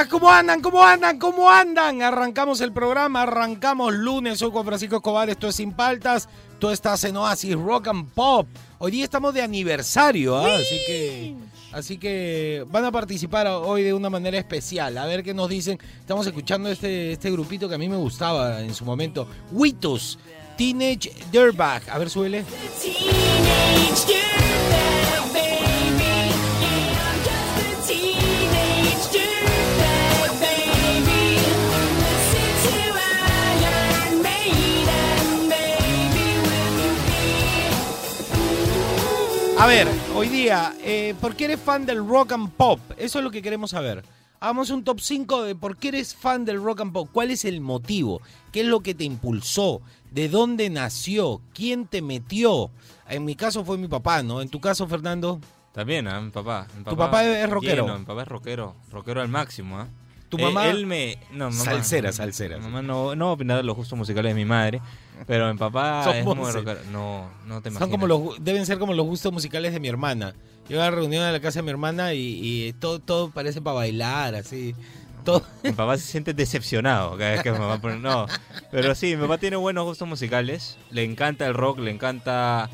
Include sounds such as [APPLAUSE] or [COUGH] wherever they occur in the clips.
Días, ¿cómo andan? ¿Cómo andan? ¿Cómo andan? Arrancamos el programa, arrancamos lunes, soy Juan Francisco Escobar, esto es Sin Paltas, tú estás en Oasis Rock and Pop. Hoy día estamos de aniversario, ¿ah? así que así que van a participar hoy de una manera especial. A ver qué nos dicen. Estamos escuchando este, este grupito que a mí me gustaba en su momento, Witos, Teenage Dirtbag. A ver, súbele. A ver, hoy día, eh, ¿por qué eres fan del rock and pop? Eso es lo que queremos saber. Hagamos un top 5 de por qué eres fan del rock and pop. ¿Cuál es el motivo? ¿Qué es lo que te impulsó? ¿De dónde nació? ¿Quién te metió? En mi caso fue mi papá, ¿no? En tu caso, Fernando. También, ¿ah? mi papá. Mi ¿Tu papá es rockero? lleno, mi papá es rockero, rockero al máximo. ¿ah? ¿Tu Eh, mamá? él me... No, mamá, Salsera, salsera. Mi mamá no, no va a opinar de los gustos musicales de mi madre, pero mi papá [LAUGHS] Son es muy rockero. No, no te imaginas. Son como los, gu- deben ser como los gustos musicales de mi hermana. Yo a la reunión de la casa de mi hermana y, y todo, todo parece para bailar, así. Todo. [LAUGHS] Mi papá se siente decepcionado cada vez que mi mamá pone... No, pero sí, mi papá tiene buenos gustos musicales. Le encanta el rock, le encanta...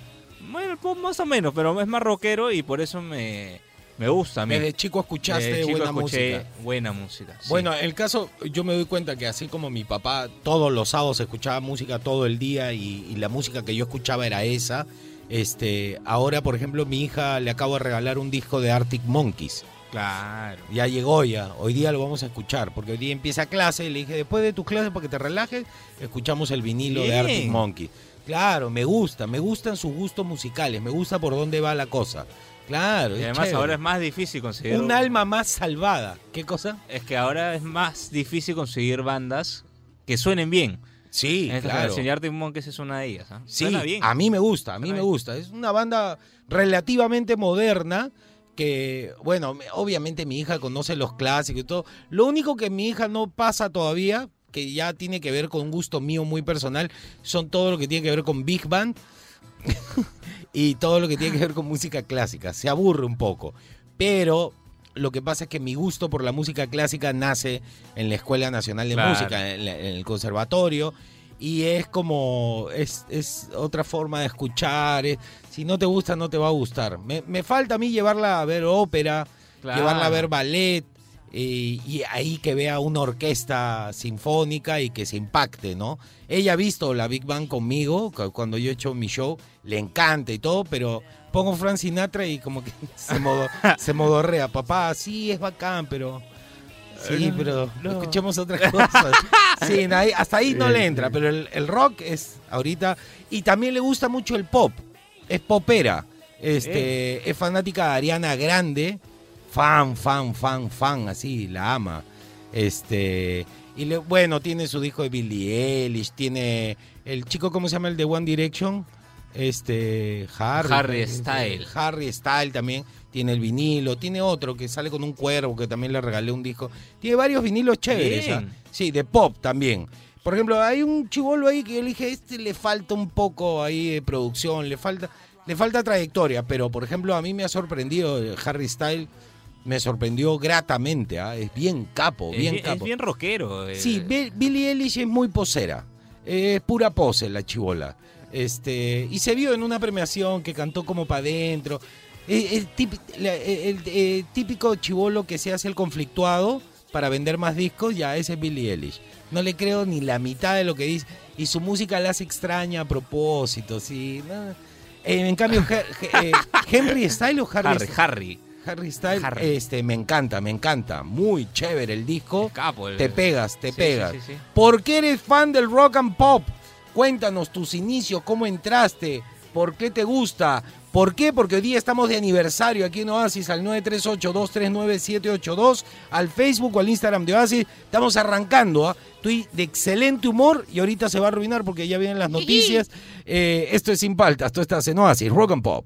Bueno, el pop más o menos, pero es más rockero y por eso me, me gusta a mí. Desde chico escuchaste Desde chico buena música. buena música. sí. Bueno, el caso, yo me doy cuenta que así como mi papá todos los sábados escuchaba música todo el día y, y la música que yo escuchaba era esa, este, ahora por ejemplo mi hija le acabo de regalar un disco de Arctic Monkeys. Claro. Ya llegó ya, hoy día lo vamos a escuchar, porque hoy día empieza clase y le dije, después de tus clases para que te relajes, escuchamos el vinilo de. Arctic Monkeys. Claro, me gusta, me gustan sus gustos musicales, me gusta por dónde va la cosa. Claro, Y además chévere. ahora es más difícil conseguir... un alma más salvada. ¿Qué cosa? Es que ahora es más difícil conseguir bandas que suenen bien. Sí, claro. Arctic Monkeys es una de ellas. ¿ah? Sí, Suena bien. a mí me gusta, a mí Suena me bien. gusta. Es una banda relativamente moderna que, bueno, me- obviamente mi hija conoce los clásicos y todo. Lo único que mi hija no pasa todavía, que ya tiene que ver con un gusto mío muy personal, son todo lo que tiene que ver con Big Band [LAUGHS] y todo lo que tiene que ver con música clásica. Se aburre un poco, pero lo que pasa es que mi gusto por la música clásica nace en la Escuela Nacional de Claro. Música, en, la- en el conservatorio, y es como, es, es otra forma de escuchar, es- si no te gusta, no te va a gustar. Me, me falta a mí llevarla a ver ópera, Claro. llevarla a ver ballet, eh, y ahí que vea una orquesta sinfónica y que se impacte, ¿no? Ella ha visto la Big Bang conmigo cu- cuando yo he hecho mi show, le encanta y todo, pero pongo Frank Sinatra y como que [LAUGHS] se, modo, se modorrea. Papá, sí, es bacán, pero... Sí, No, pero no. [LAUGHS] escuchemos otras cosas. Sí, ahí- hasta ahí no le entra, pero el, el rock es ahorita... Y también le gusta mucho el pop, es popera. Este, es fanática de Ariana Grande, fan, fan, fan, fan, así, la ama. Este, y le, bueno, tiene su disco de Billie Eilish, tiene el chico, ¿cómo se llama el de One Direction? Este, Harry. Harry Style. Harry Style también tiene el vinilo, tiene otro que sale con un cuervo que también le regalé un disco. Tiene varios vinilos chéveres. ¿ah? sí, de pop también. Por ejemplo, hay un chivolo ahí que yo le dije, este le falta un poco ahí de producción, le falta, le falta trayectoria, pero por ejemplo a mí me ha sorprendido Harry Style, me sorprendió gratamente, ¿ah? es bien capo, Es bien bien, capo. es bien rockero. eh. Sí, Bi- Billie Eilish es muy posera. Es pura pose la chivola. Este, y se vio en una premiación que cantó como para adentro. La- el, eh, típico chivolo que se hace el conflictuado para vender más discos, ya ese es Billie Eilish. No le creo ni la mitad de lo que dice. Y su música la hace extraña a propósito, sí. no. Eh, en cambio, eh, [LAUGHS] Henry Style o Harry, Harry, Harry. Harry Style, Harry. este, me encanta, me encanta. Muy chévere el disco. Es capo. el- Te pegas, te Sí, pegas. sí, sí, sí. ¿Por qué eres fan del rock and pop? Cuéntanos tus inicios, cómo entraste, por qué te gusta, ¿Por qué? Porque hoy día estamos de aniversario aquí en Oasis al 938-239-782, al Facebook o al Instagram de Oasis. Estamos arrancando, ¿ah? estoy de excelente humor y ahorita se va a arruinar porque ya vienen las noticias. Eh, esto es Sin Paltas, esto estás en Oasis, Rock and Pop.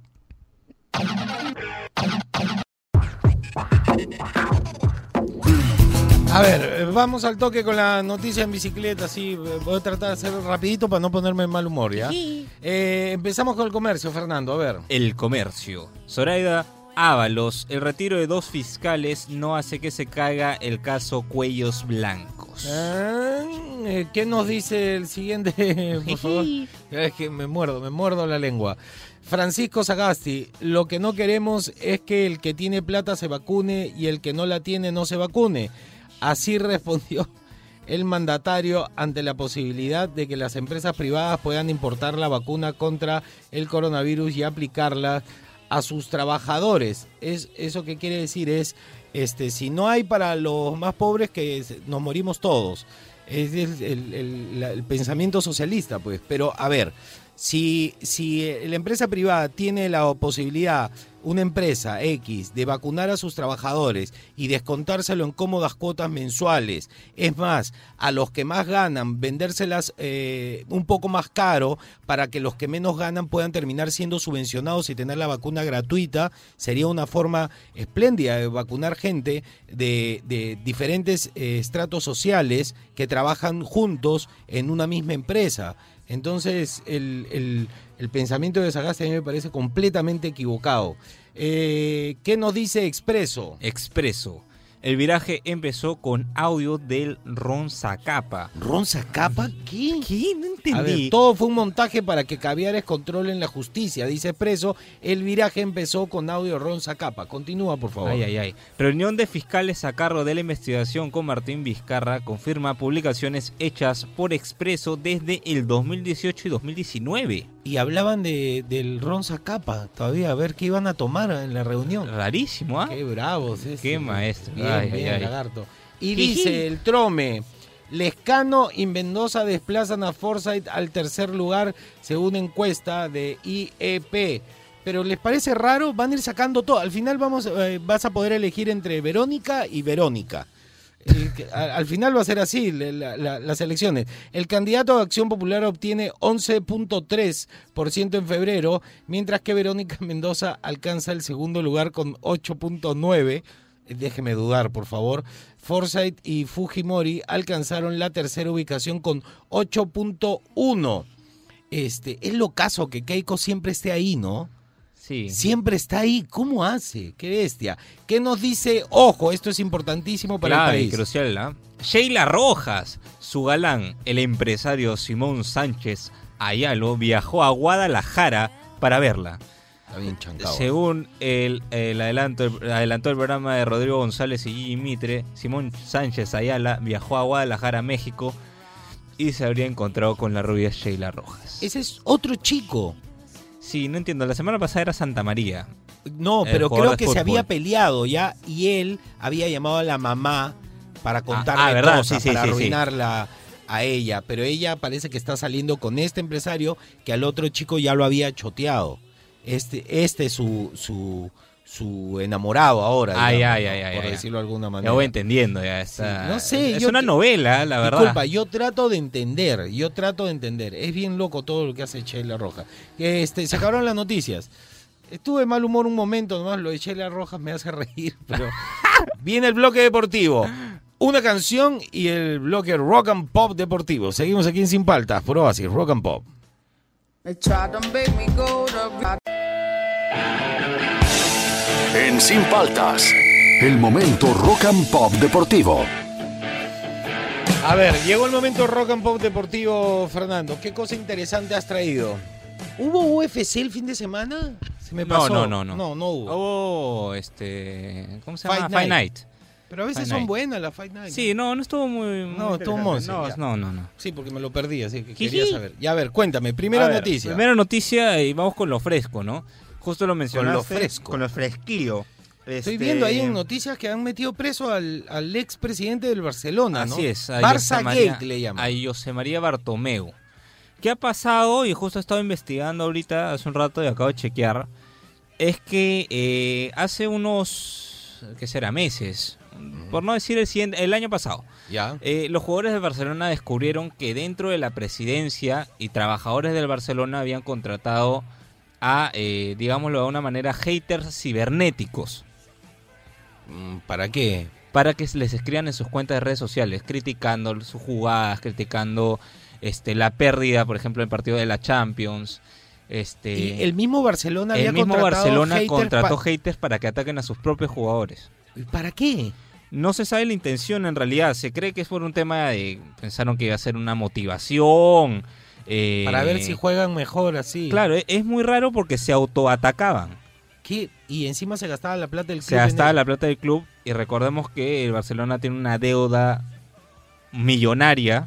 A ver, eh, vamos al toque con la noticia en bicicleta, sí, eh, voy a tratar de hacer rapidito para no ponerme en mal humor, ¿ya? Eh, empezamos con el comercio, Fernando, a ver. El comercio. Zoraida Ábalos, el retiro de dos fiscales no hace que se caiga el caso Cuellos Blancos. Ah, eh, ¿Qué nos dice el siguiente, [LAUGHS] por favor? Es que me muerdo, me muerdo la lengua. Francisco Sagasti, lo que no queremos es que el que tiene plata se vacune y el que no la tiene no se vacune. Así [LAUGHS] respondió el mandatario ante la posibilidad de que las empresas privadas puedan importar la vacuna contra el coronavirus y aplicarla a sus trabajadores. Es, eso que quiere decir es, este, si no hay para los más pobres, que nos morimos todos. Es el, el pensamiento socialista, pues. Pero, a ver, si, si eh, la empresa privada tiene la posibilidad, una empresa X, de vacunar a sus trabajadores y descontárselo en cómodas cuotas mensuales, es más, a los que más ganan, vendérselas eh, un poco más caro para que los que menos ganan puedan terminar siendo subvencionados y tener la vacuna gratuita, sería una forma espléndida de vacunar gente de, de diferentes eh, estratos sociales que trabajan juntos en una misma empresa. Entonces, el, el- pensamiento de Sagasti a mí me parece completamente equivocado. Eh, ¿Qué nos dice Expreso? Expreso. El viraje empezó con audio del Ron Zacapa. ¿Ron Zacapa? ¿Qué? ¿Qué? No entendí. A ver, todo fue un montaje para que Caviares controlen la justicia, dice Expreso. El viraje empezó con audio Ron Zacapa. Continúa, por favor. Ay, ay, ay. Reunión de fiscales a cargo de la investigación con Martín Vizcarra confirma publicaciones hechas por Expreso desde el 2018 y 2019. Y hablaban de, del Ron Zacapa todavía, a ver qué iban a tomar en la reunión. Rarísimo, ¿ah? Qué bravos. Qué maestro. Bien, Ay, bien, ay, ay. lagarto. Y dice el Trome. Lescano y Mendoza desplazan a Forsyth al tercer lugar según encuesta de IEP. Pero ¿les parece raro? Van a ir sacando todo. Al final vamos, eh, vas a poder elegir entre Verónica y Verónica. Al final va a ser así la- la- la- las elecciones. El candidato de Acción Popular obtiene 11.3% en febrero, mientras que Verónica [LAUGHS] Mendoza alcanza el segundo lugar con 8.9%. Eh, Déjeme dudar, por favor. Forsyth y Fujimori alcanzaron la tercera ubicación con 8.1. Este, es lo caso que Keiko siempre esté ahí, ¿no? Sí. Siempre está ahí. ¿Cómo hace? Qué bestia. ¿Qué nos dice? Ojo, esto es importantísimo para Clave, el país. crucial, ¿ah? Sheila Rojas, su galán, el empresario Simón Sánchez Ayalo, viajó a Guadalajara para verla. Está bien chancado. Según el, el adelanto, el- adelantó el programa de Rodrigo González y Gigi Mitre, Simón Sánchez Ayala viajó a Guadalajara, México, y se habría encontrado con la rubia Sheila Rojas. Ese es otro chico. Sí, no entiendo, la semana pasada era Santa María. No, pero creo que se había peleado ya y él había llamado a la mamá para contarle ah, ¿verdad? cosas, Sí, sí, para sí. arruinarla a ella. Pero ella parece que está saliendo con este empresario que al otro chico ya lo había choteado. Este, este es su, su, su enamorado ahora, Ay, digamos, ay, ¿no? ay, por ay. decirlo de alguna Ya manera. voy entendiendo, ya está. Sí, no sé, Es yo una te- novela, la verdad. Disculpa, yo trato de entender, yo trato de entender. Es bien loco todo lo que hace Sheila Rojas. Este, se acabaron las noticias. Estuve de mal humor un momento, nomás lo de Sheila Rojas me hace [LAUGHS] reír, pero viene el bloque deportivo. Una canción y el bloque rock and pop deportivo. Seguimos aquí en Sin Paltas, por Oasis, rock and pop. They tried to make me go to En Sin Paltas, el momento rock and pop deportivo. A ver, llegó el momento rock and pop deportivo, Fernando. ¿Qué cosa interesante has traído? ¿Hubo UFC el fin de semana? Se me No, pasó. no, no, no. No, no hubo. Oh, este. ¿Cómo se Fight llama? Fight Night. Night. Pero a veces Fight son Night. buenas las Fight Night. Sí, no, no estuvo muy. muy No, estuvo interesante. monse, No, ya. no, no, no. Sí, porque me lo perdí, así que Jiji. quería saber. Ya, a ver, cuéntame. Primera A ver, noticia. Primera noticia y vamos con lo fresco, ¿no? Justo lo mencionaste. lo fresco. Con lo fresquillo. Estoy Este, viendo ahí en noticias que han metido preso al, al ex presidente del Barcelona, ¿no? Así es. a Barça María- Gate le llaman. A José María Bartomeu. ¿Qué ha pasado? Y justo he estado investigando ahorita, hace un rato, y acabo de chequear. es que eh, hace unos, ¿qué será? Meses, por no decir el, siguiente- el año pasado, Ya. eh, los jugadores de Barcelona descubrieron que dentro de la presidencia y trabajadores del Barcelona habían contratado a, eh, digámoslo de una manera, haters cibernéticos Mm, ¿Para qué? para que les escriban en sus cuentas de redes sociales, criticando sus jugadas, criticando este, la pérdida, por ejemplo, del partido de la Champions. Este, Y el mismo Barcelona había el mismo contratado Barcelona haters contrató pa- haters para que ataquen a sus propios jugadores. ¿Para qué? No se sabe la intención en realidad, se cree que es por un tema de... Pensaron que iba a ser una motivación. Eh, Para ver si juegan mejor así. Claro, e- es muy raro porque se autoatacaban. ¿Qué? Y encima se gastaba la plata del club. Se gastaba la plata del club y recordemos que el Barcelona tiene una deuda millonaria,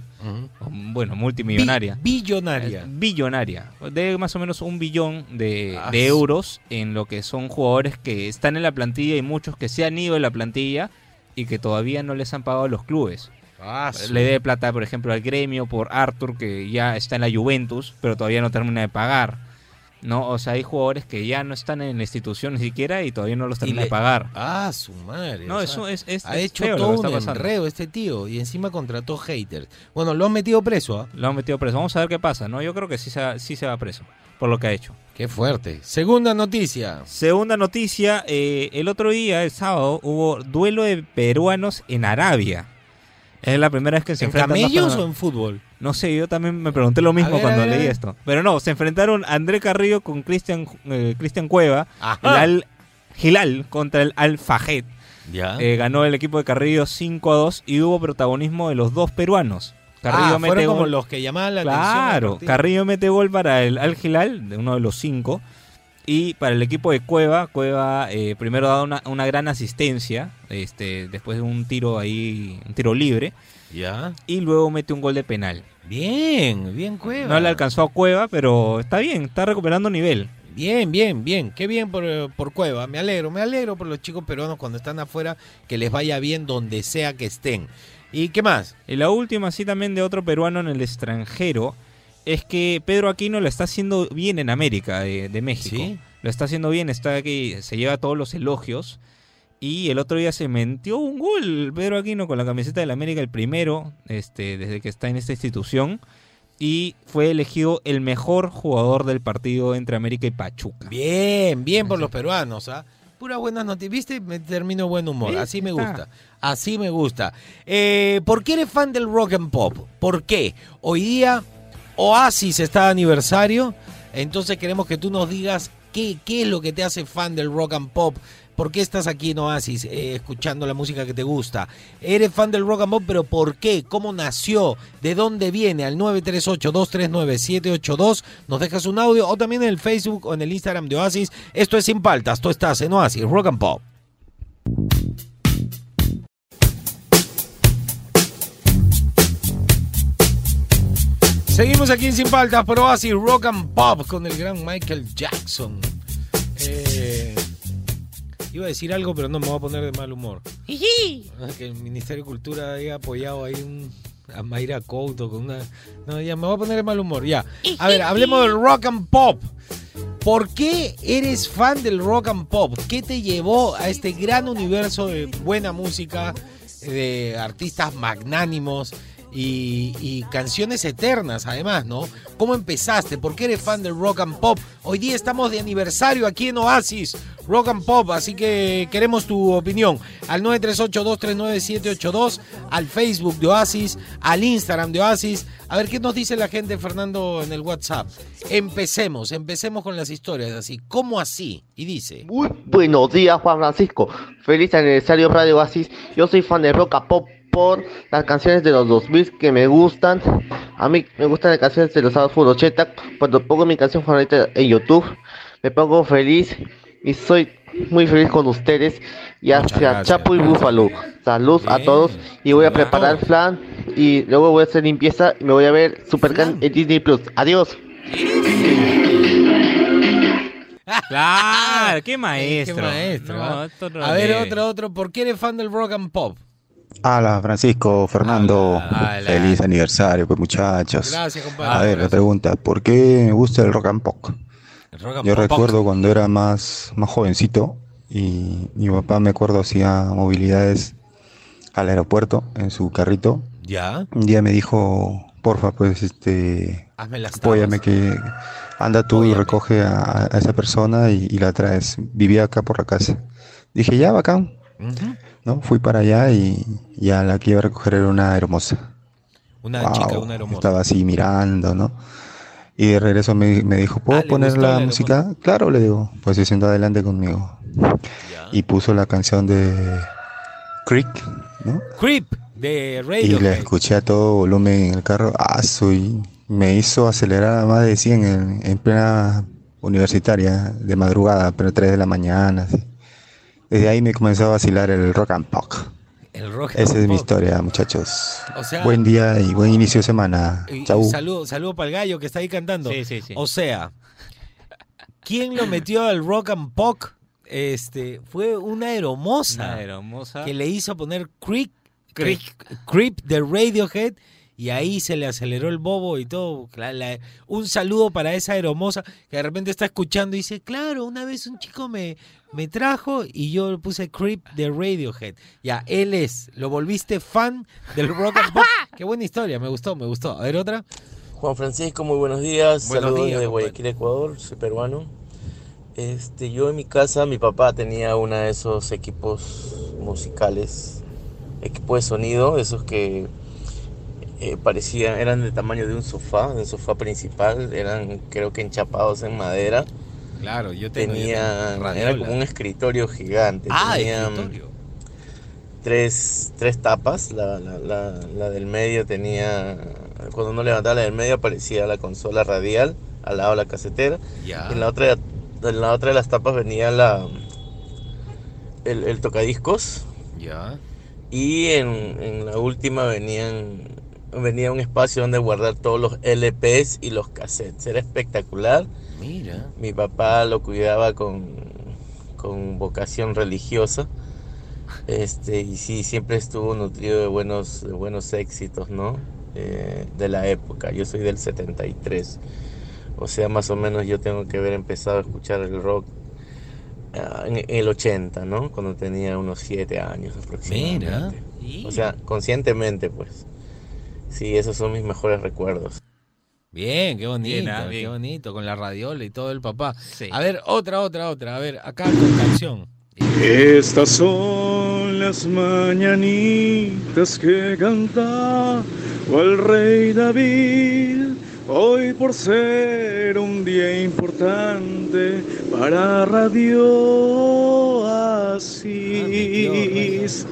o, bueno, multimillonaria. Bi- billonaria. Eh, billonaria. De más o menos un billón de, Ah, de euros en lo que son jugadores que están en la plantilla y muchos que se han ido de la plantilla y que todavía no les han pagado los clubes. Ah, Le debe plata, por ejemplo, al gremio por Arthur, que ya está en la Juventus, pero todavía no termina de pagar. ¿no? O sea, hay jugadores que ya no están en la institución ni siquiera y todavía no los termina le- de pagar. Ah, su madre. No, o sea, eso es, es- ha es hecho feo lo que todo está un enredo este tío y encima contrató haters. Bueno, lo han metido preso, ¿ah? Lo han metido preso. Vamos a ver qué pasa, ¿no? Yo creo que sí se, va- sí se va preso por lo que ha hecho. Qué fuerte. Segunda noticia. Segunda noticia, eh, el otro día, el sábado, hubo duelo de peruanos en Arabia. Es la primera vez que se ¿En enfrentan dos camellos o en fútbol? No sé, yo también me pregunté lo mismo ver, cuando leí esto. Pero no, se enfrentaron André Carrillo con Cristian eh, Cristian Cueva, Ajá. el Al Hilal contra el Al Fajed. Ya. Eh, ganó el equipo de Carrillo 5 a 2 y hubo protagonismo de los dos peruanos. Carrillo ah, mete fueron como gol. los que llamaban la atención. del Claro. Carrillo mete gol para el Al Hilal, de uno de los cinco. Y para el equipo de Cueva, Cueva eh, primero da una, una gran asistencia, este, después de un tiro ahí, un tiro libre, Ya. y luego mete un gol de penal. Bien, bien Cueva. No le alcanzó a Cueva, pero está bien, está recuperando nivel. Bien, bien, bien. Qué bien por, eh, por Cueva. Me alegro, me alegro por los chicos peruanos cuando están afuera, que les vaya bien donde sea que estén. ¿Y qué más? Y la última, sí, también de otro peruano en el extranjero, es que Pedro Aquino lo está haciendo bien en América de, de México. ¿Sí? Lo está haciendo bien, está aquí, se lleva todos los elogios. Y el otro día se metió un gol Pedro Aquino con la camiseta del América, el primero, este, desde que está en esta institución. Y fue elegido el mejor jugador del partido entre América y Pachuca. Bien, bien por los peruanos, ¿ah? Pura buenas noticias. ¿Viste? Me termino buen humor. Sí, Así me gusta. Así me gusta. Eh, ¿Por qué eres fan del rock and pop? ¿Por qué? Hoy día Oasis está de aniversario. Entonces queremos que tú nos digas qué, qué es lo que te hace fan del rock and pop. ¿Por qué estás aquí en Oasis eh, escuchando la música que te gusta? Eres fan del rock and pop, pero ¿por qué? ¿Cómo nació? ¿De dónde viene? Al 938-239-782 nos dejas un audio o también en el Facebook o en el Instagram de Oasis. Esto es Sin Paltas, tú estás en Oasis, Rock and Pop. Seguimos aquí en Sin Paltas por Oasis Rock and Pop con el gran Michael Jackson. Eh, iba a decir algo, pero no me voy a poner de mal humor. Que el Ministerio de Cultura haya apoyado ahí un, a Mayra Couto con una... No, ya me voy a poner de mal humor, ya. A ver, hablemos del rock and pop. ¿Por qué eres fan del rock and pop? ¿Qué te llevó a este gran universo de buena música, de artistas magnánimos y, canciones eternas además, ¿no? ¿Cómo empezaste? ¿Por qué eres fan del rock and pop? Hoy día estamos de aniversario aquí en Oasis, Rock and Pop, así que queremos tu opinión. Al 938-239-782, al Facebook de Oasis, al Instagram de Oasis. A ver qué nos dice la gente, Fernando, en el WhatsApp. Empecemos, empecemos con las historias así. ¿Cómo así? Y dice... Muy buenos días, Juan Francisco. Feliz aniversario Radio Oasis. Yo soy fan de rock and pop por las canciones de los 2000 que me gustan. A mí me gustan las canciones de los sábados Full 80. Cuando pongo mi canción favorita en YouTube, me pongo feliz y soy muy feliz con ustedes. Y hacia. Chapo y Búfalo. Salud a todos. Y voy a preparar flan. Y luego voy a hacer limpieza y me voy a ver Supercan en Disney Plus. Adiós. Claro, qué [LAUGHS] maestro. Qué maestro. No, esto no A ver, otro, otro. ¿Por qué eres fan del rock and pop? Hola Francisco, Fernando, feliz aniversario, pues muchachos. Gracias, A compadre. ver, la pregunta, ¿por qué me gusta el rock and pop? El rock and Yo pop. recuerdo cuando era más, más jovencito y mi papá, me acuerdo, hacía movilidades al aeropuerto en su carrito. Ya, Un día me dijo, porfa, pues, este, hazme las apóyame que anda tú y recoge a, a esa persona y, y la traes. Vivía acá por la casa. Dije, ya, bacán, ¿no? Fui para allá y ya la que iba a recoger era una hermosa. Una Wow, chica, una hermosa. Estaba así mirando, ¿no? Y de regreso me, me dijo, ¿puedo Ah, ¿le poner la la música? Claro, le digo, pues se sentó adelante conmigo. Y puso la canción de Creek, ¿no? Creep de Y Radio. la escuché a todo volumen en el carro. Ah, soy... Me hizo acelerar a más de 100 en, en plena universitaria, de madrugada, pero 3 de la mañana. así. Desde ahí me comenzó a vacilar el rock and pop. El rock Esa es mi pop. historia, muchachos. O sea- Buen día y buen inicio de semana. Y- Chau. saludo, saludo para el gallo que está ahí cantando. Sí, sí, sí. O sea, ¿quién lo metió al rock and pop? Este, fue una hermosa Una hermosa. que le hizo poner Creep, Creep, Creep de Radiohead y ahí se le aceleró el bobo y todo. La- la- un saludo para esa hermosa que de repente está escuchando y dice, claro, una vez un chico me, me trajo y yo le puse Creep de Radiohead. Ya, él es, lo volviste fan del rock and pop. [LAUGHS] Qué buena historia, me gustó, me gustó. A ver otra. Juan Francisco, muy buenos días. Buenos Saludos días, compadre. Guayaquil, Ecuador. Soy peruano. Este, yo en mi casa, mi papá tenía uno de esos equipos musicales, equipo de sonido, esos que eh, parecían, eran del tamaño de un sofá, de un sofá principal, eran creo que enchapados en madera. Claro, yo tengo. yo Tenía, tengo era como un escritorio gigante. Ah, tenía, escritorio. tres, tres tapas. La, la, la, la del medio tenía. Cuando uno levantaba la del medio aparecía la consola radial al lado de la casetera. Ya. En la otra, en la otra de las tapas venía la el, el tocadiscos. Ya. Y en, en la última venían venía un espacio donde guardar todos los LPs y los cassettes. Era espectacular. Mira. Mi papá lo cuidaba con, con vocación religiosa. Este, y sí, siempre estuvo nutrido de buenos, de buenos éxitos, ¿no? Eh, de la época. Yo soy del 73. O sea, más o menos yo tengo que haber empezado a escuchar el rock ah, en el 80, ¿no? Cuando tenía unos 7 años aproximadamente. O sea, conscientemente, pues. Sí, esos son mis mejores recuerdos. Bien, qué bonito, Bien, ah, qué bonito, con la radiola y todo el papá. Sí. A ver, otra, otra, otra. A ver, acá con canción. Estas son las mañanitas que canta el rey David. Hoy por ser un día importante para Radio Asís.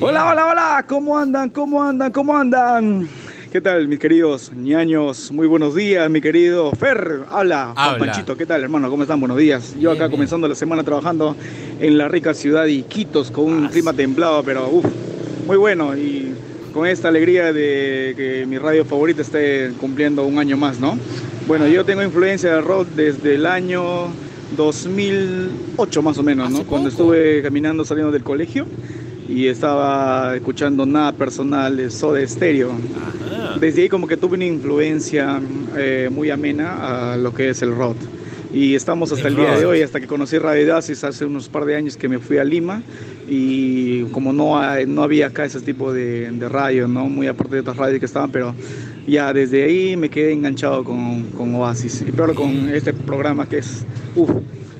Hola, hola, hola, ¿cómo andan? ¿Cómo andan? ¿Cómo andan? ¿Qué tal, mis queridos ñaños? Muy buenos días, mi querido Fer. Habla, Habla. Panchito. ¿Qué tal, hermano? ¿Cómo están? Buenos días. Yo acá bien. comenzando la semana trabajando en la rica ciudad de Iquitos con un Ah, clima sí. templado, pero uff, muy bueno. Y con esta alegría de que mi radio favorita esté cumpliendo un año más, ¿no? Bueno, yo tengo influencia de rock desde el año 2008 más o menos, ¿no? Cuando estuve caminando saliendo del colegio y estaba escuchando nada personal de Soda Stereo. Ajá. Desde ahí como que tuve una influencia eh, muy amena a lo que es el rock. Y estamos hasta El el, día de hoy, hasta que conocí Radio Dasis hace unos par de años que me fui a Lima y como no, hay- no había acá ese tipo de, de radio, ¿no? muy aparte de otras radios que estaban, pero ya desde ahí me quedé enganchado con, con Oasis. Y peor con este programa que es, uff,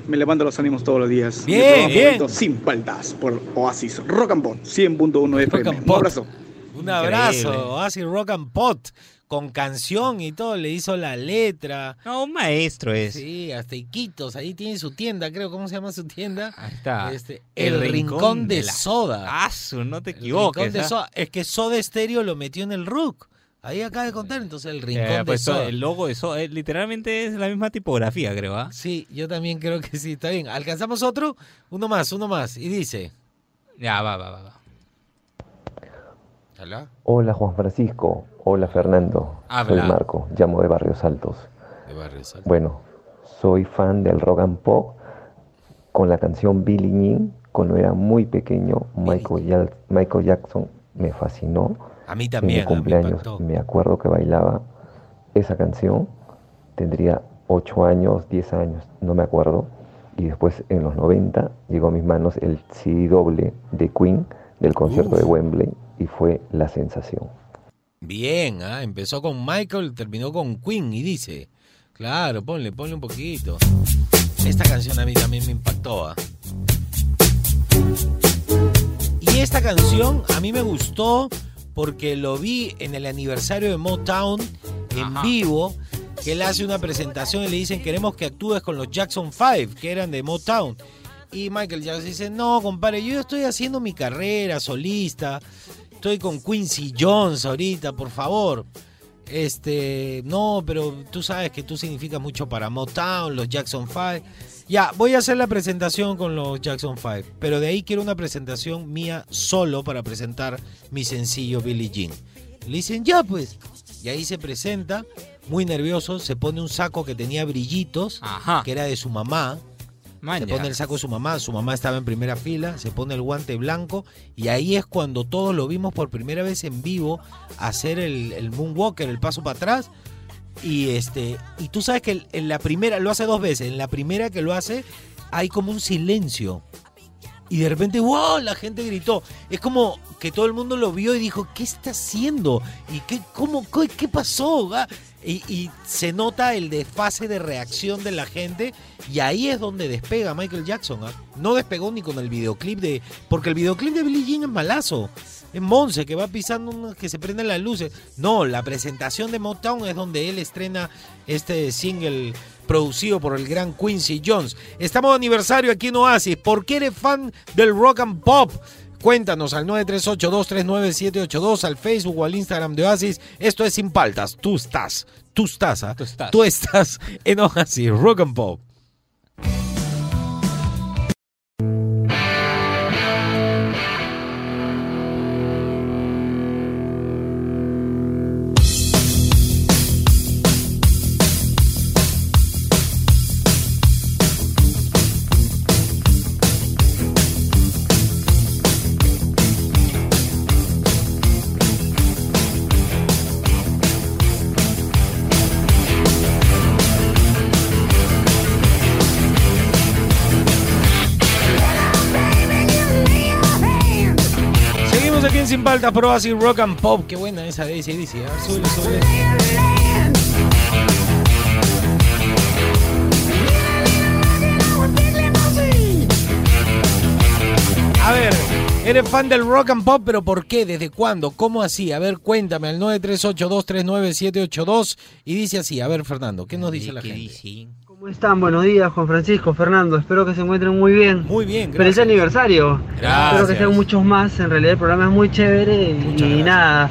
me levanta los ánimos todos los días. Bien, bien. Sin paltas por Oasis Rock and Pop 100.1 FM. and Un abrazo. Un abrazo, Increíble. Oasis Rock and Pot, con canción y todo, le hizo la letra. No, un maestro es. Sí, hasta Iquitos, ahí tiene su tienda, creo, ¿cómo se llama su tienda? Ahí está. Este, el, Rincón, de, la- Soda. Ah, su, no te El equivoques. Rincón de ¿ah? Soda. Es que Soda Stereo lo metió en el RUC. Ahí acaba de contar, entonces el Rincón Eh, de pues, Soda. El logo de Soda, eh, literalmente es la misma tipografía, creo, ¿ah? Sí, yo también creo que sí, está bien. ¿Alcanzamos otro? Uno más, uno más. Y dice... Ya, va, va, va. va. ¿Alá? Hola Juan Francisco, hola Fernando, Habla. soy Marco, llamo de Barrios Altos. De Barrio Salto. Bueno, soy fan del rock and pop con la canción Billie Jean. Cuando era muy pequeño, Michael, Michael Jackson me fascinó. A mí En también, mi me cumpleaños me acuerdo que bailaba esa canción. Tendría 8 años, 10 años, no me acuerdo. Y después en los 90 llegó a mis manos el CD doble de Queen del concierto de Wembley y fue la sensación. Bien, ah, empezó con Michael, terminó con Queen y dice, claro, ponle, ponle un poquito. Esta canción a mí también me impactó. ah. Y esta canción a mí me gustó porque lo vi en el aniversario de Motown en vivo, que él hace una presentación y le dicen queremos que actúes con los Jackson 5, que eran de Motown. Y Michael Jackson dice, no, compadre, yo estoy haciendo mi carrera solista, estoy con Quincy Jones ahorita, por favor. Este, no, pero tú sabes que tú significas mucho para Motown, los Jackson 5. Ya, voy a hacer la presentación con los Jackson 5, pero de ahí quiero una presentación mía solo para presentar mi sencillo Billie Jean. Le dicen, ya pues. Y ahí se presenta, muy nervioso, se pone un saco que tenía brillitos, que era de su mamá. Se pone el saco de su mamá, su mamá estaba en primera fila, se pone el guante blanco y ahí es cuando todos lo vimos por primera vez en vivo hacer el, el moonwalker, el paso para atrás. Y este y tú sabes que en la primera, lo hace dos veces, en la primera que lo hace hay como un silencio. Y de repente, wow, la gente gritó. Es como que todo el mundo lo vio y dijo, ¿qué está haciendo? ¿Y qué, cómo, qué, qué pasó? Ah, Y, y se nota el desfase de reacción de la gente y ahí es donde despega Michael Jackson. ¿ah? No despegó ni con el videoclip de... Porque el videoclip de Billie Jean es malazo. Es Monse que va pisando que se prenden las luces. No, la presentación de Motown es donde él estrena este single producido por el gran Quincy Jones. Estamos de aniversario aquí en Oasis. ¿Por qué eres fan del rock and pop? Cuéntanos al 938-239-782, al Facebook o al Instagram de Oasis. Esto es Sin Paltas. Tú estás, tú estás, ¿ah? tú estás en Oasis, Rock and Pop. Sin Paltas, Pro Oasis Rock and Pop. Qué buena esa de dice. A ver, súbele, súbele. A ver, eres fan del rock and pop, pero ¿por qué? ¿Desde cuándo? ¿Cómo así? A ver, cuéntame al 938-239-782 y dice así. A ver, Fernando, ¿qué nos dice la gente? ¿Cómo están? Buenos días, Juan Francisco, Fernando. Espero que se encuentren muy bien. Muy bien, Feliz gracias. aniversario. Gracias. Espero que sean muchos más. En realidad el programa es muy chévere y, nada.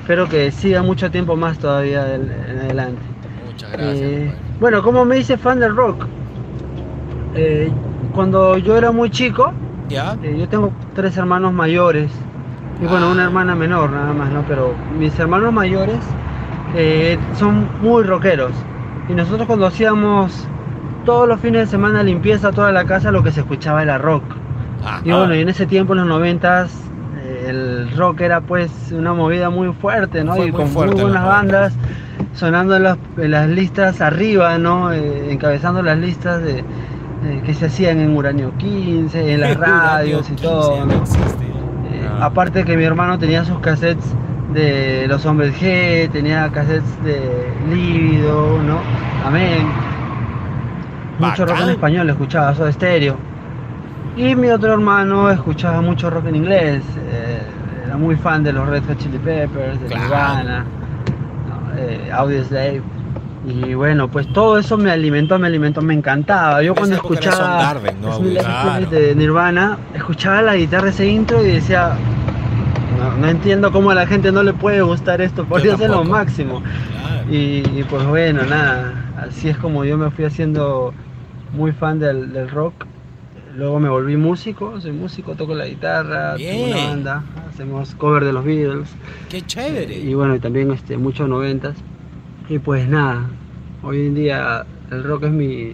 Espero que siga mucho tiempo más todavía del- en adelante. Muchas Eh, bueno, ¿cómo me hice fan del rock? Eh, cuando yo era muy chico, ¿Ya? eh, yo tengo tres hermanos mayores y bueno, una hermana menor nada más, ¿no? Pero mis hermanos mayores son muy rockeros y nosotros cuando hacíamos todos los fines de semana limpieza toda la casa, lo que se escuchaba era rock. Y bueno, y en ese tiempo, en los noventas, eh, el rock era pues una movida muy fuerte, ¿no? Fue y muy con fuerte muy buenas bandas, sonando en las, en las listas arriba, ¿no? Eh, encabezando las listas de, eh, que se hacían en Uranio 15, en las [LAUGHS] radios y 15, todo. Eh, Aparte que mi hermano tenía sus cassettes de Los Hombres G, tenía cassettes de Lívido, ¿no? Amén. Mucho rock en español, escuchaba Soda Stereo. Y mi otro hermano escuchaba mucho rock en inglés. eh, era muy fan de los Red Hot Chili Peppers, de Claro. Nirvana, ¿no? eh, Audioslave. Y bueno, pues todo eso me alimentó, me alimentó, me encantaba. Yo cuando escuchaba de Nirvana, escuchaba la guitarra ese intro y decía, no, no entiendo cómo a la gente no le puede gustar esto, podría ser lo máximo. Y, y pues bueno, nada, así es como yo me fui haciendo muy fan del, del rock. Luego me volví músico, soy músico, toco la guitarra, tengo una Bien. banda, hacemos cover de los Beatles. Qué chévere. Y bueno, y también este, muchos noventas. Y pues nada, hoy en día el rock es mi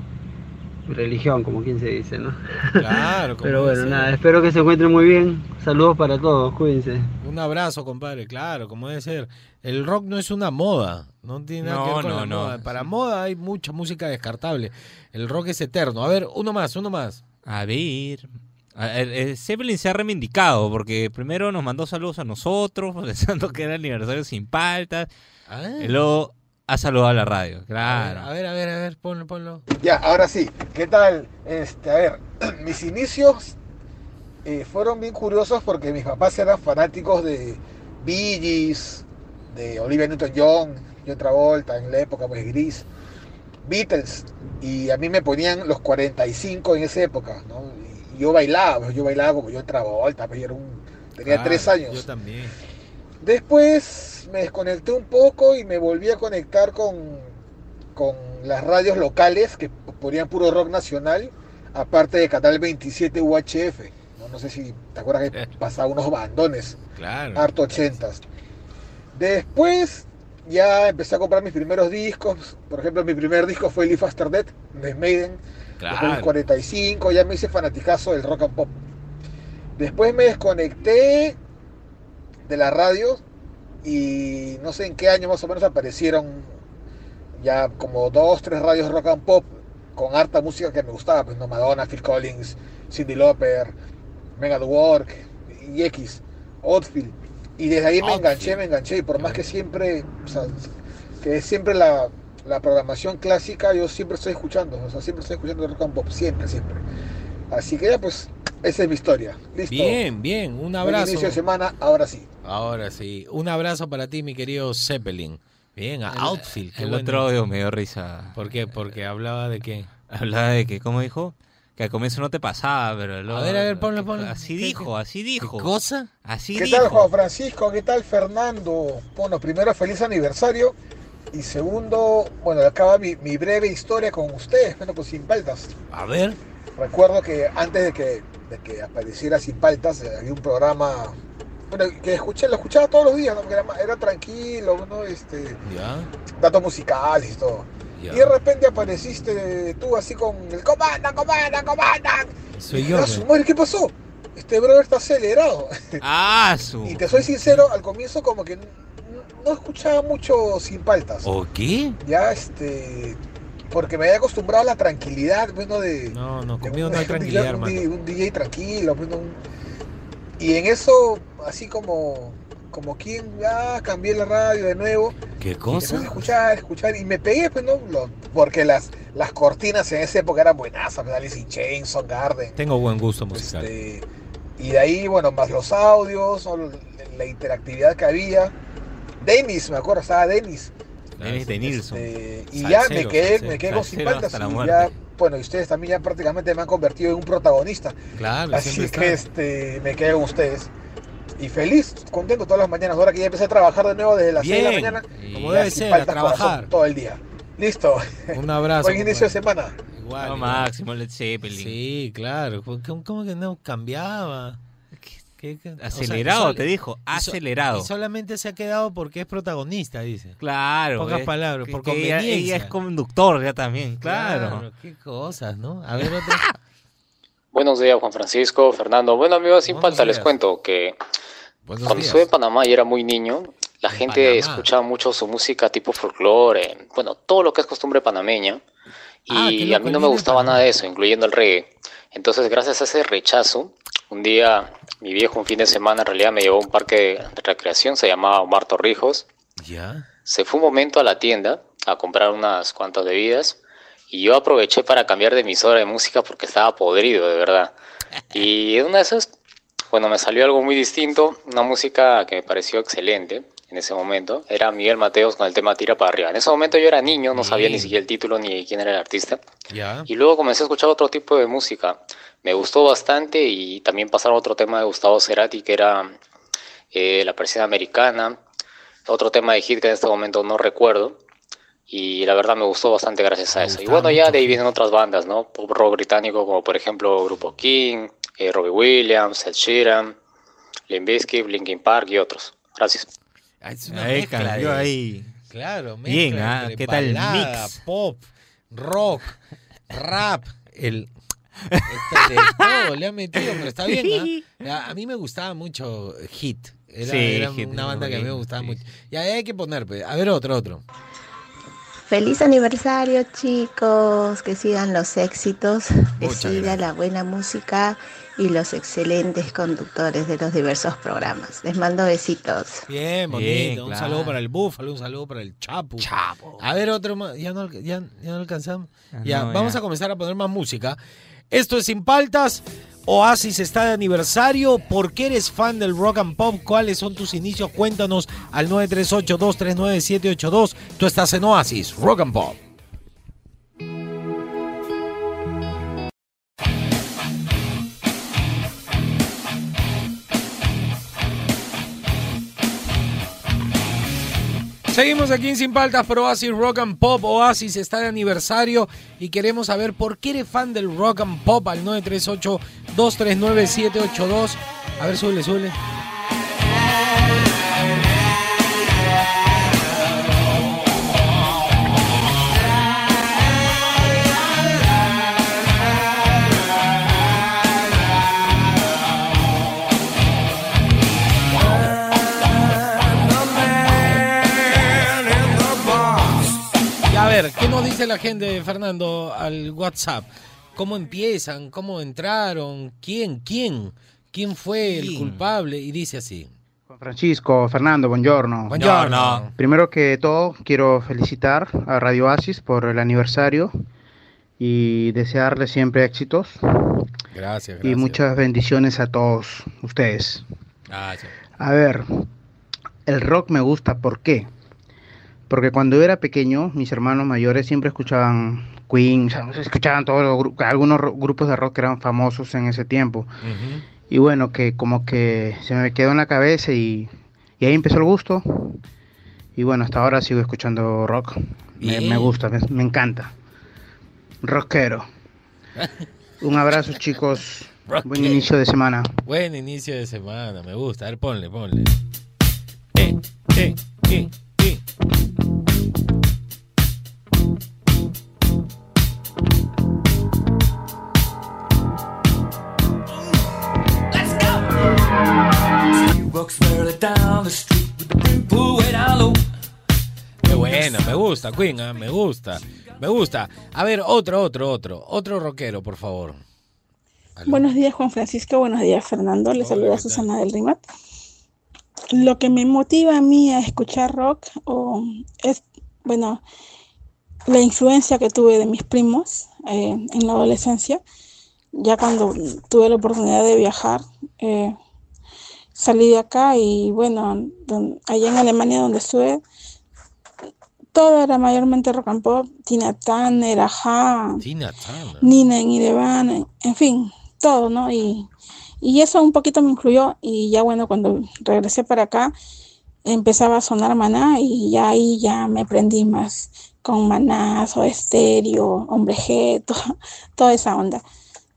religión, como quien se dice, ¿no? Claro, [LAUGHS] como Pero bueno, nada, espero que se encuentren muy bien. Saludos para todos, cuídense. Un abrazo, compadre, claro, como debe ser. El rock no es una moda, no tiene nada que ver con no, la no. moda. Para moda hay mucha música descartable. El rock es eterno. A ver, uno más, uno más. A ver. A ver, eh, Zeppelin se ha reivindicado porque primero nos mandó saludos a nosotros, [LAUGHS] pensando que era el aniversario sin paltas. Y luego ha saludado a la radio, claro. A ver, a ver, a ver, ponlo, ponlo. Ya, ahora sí. ¿Qué tal? Este, a ver, [CLEARS THROAT] mis inicios eh, fueron bien curiosos porque mis papás eran fanáticos de Bee Gees, de Olivia Newton-John, y otra Travolta en la época pues gris, Beatles, y a mí me ponían los 45 en esa época, ¿no? Y yo bailaba, pues, yo bailaba como yo Travolta, pues, yo era un, tenía Claro, tres años. Yo también. Después me desconecté un poco y me volví a conectar con, con las radios locales que ponían puro rock nacional, aparte de Canal 27 UHF. No, No sé si te acuerdas que [LAUGHS] pasaba unos bandones, Claro. harto ochentas. Después ya empecé a comprar mis primeros discos. Por ejemplo, mi primer disco fue Live After Death de Maiden. Después Claro. el 45, ya me hice fanaticazo del rock and pop. Después me desconecté de la radio y no sé en qué año más o menos aparecieron ya como dos, tres radios rock and pop con harta música que me gustaba, pues no Madonna, Phil Collins, Cindy Lauper, Mega the Work y X, Oddfield. Y desde ahí me enganché, me enganché y por más que siempre, o sea, que es siempre la, la programación clásica, yo siempre estoy escuchando, o sea, siempre estoy escuchando rock and pop, siempre, siempre. Así que ya pues, esa es mi historia. Listo. Bien, bien, un Buen abrazo. inicio de semana, ahora sí. Ahora sí, un abrazo para ti, mi querido Zeppelin. Bien, a El- Outfield. qué El bueno. otro audio me dio risa. ¿Por qué? Porque hablaba de qué. Hablaba de que, ¿cómo dijo? Que al comienzo no te pasaba, pero luego... A ver, a ver, ponlo, ponlo. Así ¿Qué- dijo, qué- así dijo. ¿Qué cosa? Así ¿Qué dijo. tal Juan Francisco? ¿Qué tal Fernando? Bueno, primero feliz aniversario y segundo, bueno, acaba mi, mi breve historia con ustedes, bueno, pues sin paltas. A ver. Recuerdo que antes de que, de que apareciera sin paltas, eh, había un programa, bueno, que escuché, lo escuchaba todos los días, ¿no? Porque era, era tranquilo, ¿no? Este, datos musicales y todo. Y de repente apareciste tú así con el comanda, comanda, comanda. Soy Y yo. dije, "Ah, su madre, ¿qué pasó? Este brother está acelerado. Ah, [LAUGHS] su... Y te soy sincero, al comienzo como que n- no escuchaba mucho sin paltas. ¿O qué? Ya, este... Porque me había acostumbrado a la tranquilidad, bueno, de... No, no, de conmigo un- no hay tranquilidad, hermano. Un DJ tranquilo, bueno, un- Y en eso, así como... Como quien, ah, cambié la radio de nuevo. ¿Qué Y cosa? escuchar, escuchar, y me pegué, pues, ¿no? Lo- porque las, las cortinas en esa época eran buenazas, pues, Alice in Chains, Son Garden. Tengo buen gusto musical. Este, y de ahí, bueno, más los audios, ¿no? la interactividad que había. Dennis, me acuerdo, estaba Dennis. Dennis de Nilsson. Este, y ya me quedé, salsero, me quedé con sin muerte. ya, bueno, y ustedes también ya prácticamente me han convertido en un protagonista. Claro, Así que este, me quedé con ustedes. Y feliz, contento todas las mañanas. Ahora que ya empecé a trabajar de nuevo desde las 6 de la mañana. como debe ser, a trabajar. todo el día. Listo. Un abrazo. Buen inicio de semana. Igual. No, igual. máximo, Led Zeppelin. Sí, claro. ¿Cómo, cómo que no cambiaba? ¿Qué- qué- o sea, Acelerado, te dijo, y so- acelerado. Y solamente se ha quedado porque es protagonista, dice. Claro. Pocas es- palabras, que- por que ella, conveniencia. ella es conductor ya también, claro. Qué cosas, ¿no? A ver, otro. [LAUGHS] Buenos días, Juan Francisco, Fernando. Bueno, amigos, sin falta les cuento que Buenos cuando estuve en Panamá y era muy niño, la En gente Panamá. escuchaba mucho su música tipo folclore, bueno, todo lo que es costumbre panameña. Ah, Y a mí no me gustaba nada de eso, incluyendo el reggae. Entonces, gracias a ese rechazo, un día mi viejo, un fin de semana, en realidad me llevó a un parque de recreación, se llamaba Omar Torrijos. Ya. Se fue un momento a la tienda a comprar unas cuantas bebidas y yo aproveché para cambiar de emisora de música porque estaba podrido, de verdad. [LAUGHS] Y en una de esas, bueno, me salió algo muy distinto, una música que me pareció excelente en ese momento. Era Miguel Mateos con el tema Tira para arriba. En ese momento yo era niño, no sabía ni siquiera el título ni quién era el artista. Y luego comencé a escuchar otro tipo de música. Me gustó bastante y también pasaron otro tema de Gustavo Cerati que era eh, La Persiana Americana. Otro tema de hit que en este momento no recuerdo. Y la verdad me gustó bastante gracias a eso. Y bueno, ya de ahí vienen otras bandas, ¿no? Pop rock británico como por ejemplo Grupo King, eh, Robbie Williams, Ed Sheeran, Limp Bizkit, Linkin Park y otros. Gracias. Ah, Es una Ahí mezcla cambió de- ahí. Claro, mezcla Bien, ah, entre ¿qué tal el balada, mix? pop, rock, rap, el... Este, de todo le ha metido, pero está bien. ¿ah? A, mí me gustaba mucho Hit. Era, Sí, era Hit, una banda que a mí me gustaba sí, mucho. Y ahí hay que poner, pues. A ver, otro, otro. Feliz aniversario chicos, que sigan los éxitos, que Muchas siga gracias. la buena música y los excelentes conductores de los diversos programas. Les mando besitos. Bien, bonito. Bien, un claro. saludo para el Búfalo, un saludo para el Chapo. A ver, otro más. Ya no, ya, ya no alcanzamos. Ah, Ya, no, vamos ya. a comenzar a poner más música. Esto es Sin Paltas. Oasis está de aniversario. ¿Por qué eres fan del rock and pop? ¿Cuáles son tus inicios? Cuéntanos al 938-239-782. Tú estás en Oasis, Rock and Pop. Seguimos aquí en Sin Paltas por Oasis Rock and Pop. Oasis está de aniversario y queremos saber por qué eres fan del rock and pop al 938-239-782. A ver, súbele, súbele. Ver, ¿qué nos dice la gente, Fernando, al WhatsApp? ¿Cómo empiezan? ¿Cómo entraron? ¿Quién? ¿Quién? ¿Quién fue el culpable? Y dice así. Francisco, Fernando, buongiorno. Buongiorno. Primero que todo, quiero felicitar a Radio Oasis por el aniversario y desearle siempre éxitos Gracias, y gracias. muchas bendiciones a todos ustedes. Gracias. A ver, el rock me gusta, ¿por qué? Porque cuando yo era pequeño, mis hermanos mayores siempre escuchaban Queen, o sea, escuchaban todos los gru- algunos grupos de rock que eran famosos en ese tiempo. Y bueno, que como que se me quedó en la cabeza y, y ahí empezó el gusto. Y bueno, hasta ahora sigo escuchando rock. Me, gusta, me, me encanta. Rockero. [LAUGHS] Un abrazo chicos. Buen inicio de semana. Buen inicio de semana, me gusta. A ver, ponle, ponle. Eh, eh, eh, Qué bueno, me gusta, Queen, ah, me gusta, me gusta. A ver, otro, otro, otro, otro rockero, por favor. Buenos días, Juan Francisco. Buenos días, Fernando. Les saluda Susana del Rimat. Lo que me motiva a mí a escuchar rock o es, bueno, la influencia que tuve de mis primos eh, en la adolescencia. Ya cuando tuve la oportunidad de viajar, eh, salí de acá y bueno, don- allá en Alemania donde estuve, todo era mayormente rock and pop. Tina Turner, Ajá, Tina Turner. Nina en en- en fin, todo, ¿no? Y, y eso un poquito me influyó y ya bueno, cuando regresé para acá empezaba a sonar Maná y ya ahí ya me prendí más con Maná, o Estéreo, Hombre G, [LAUGHS] to- toda esa onda.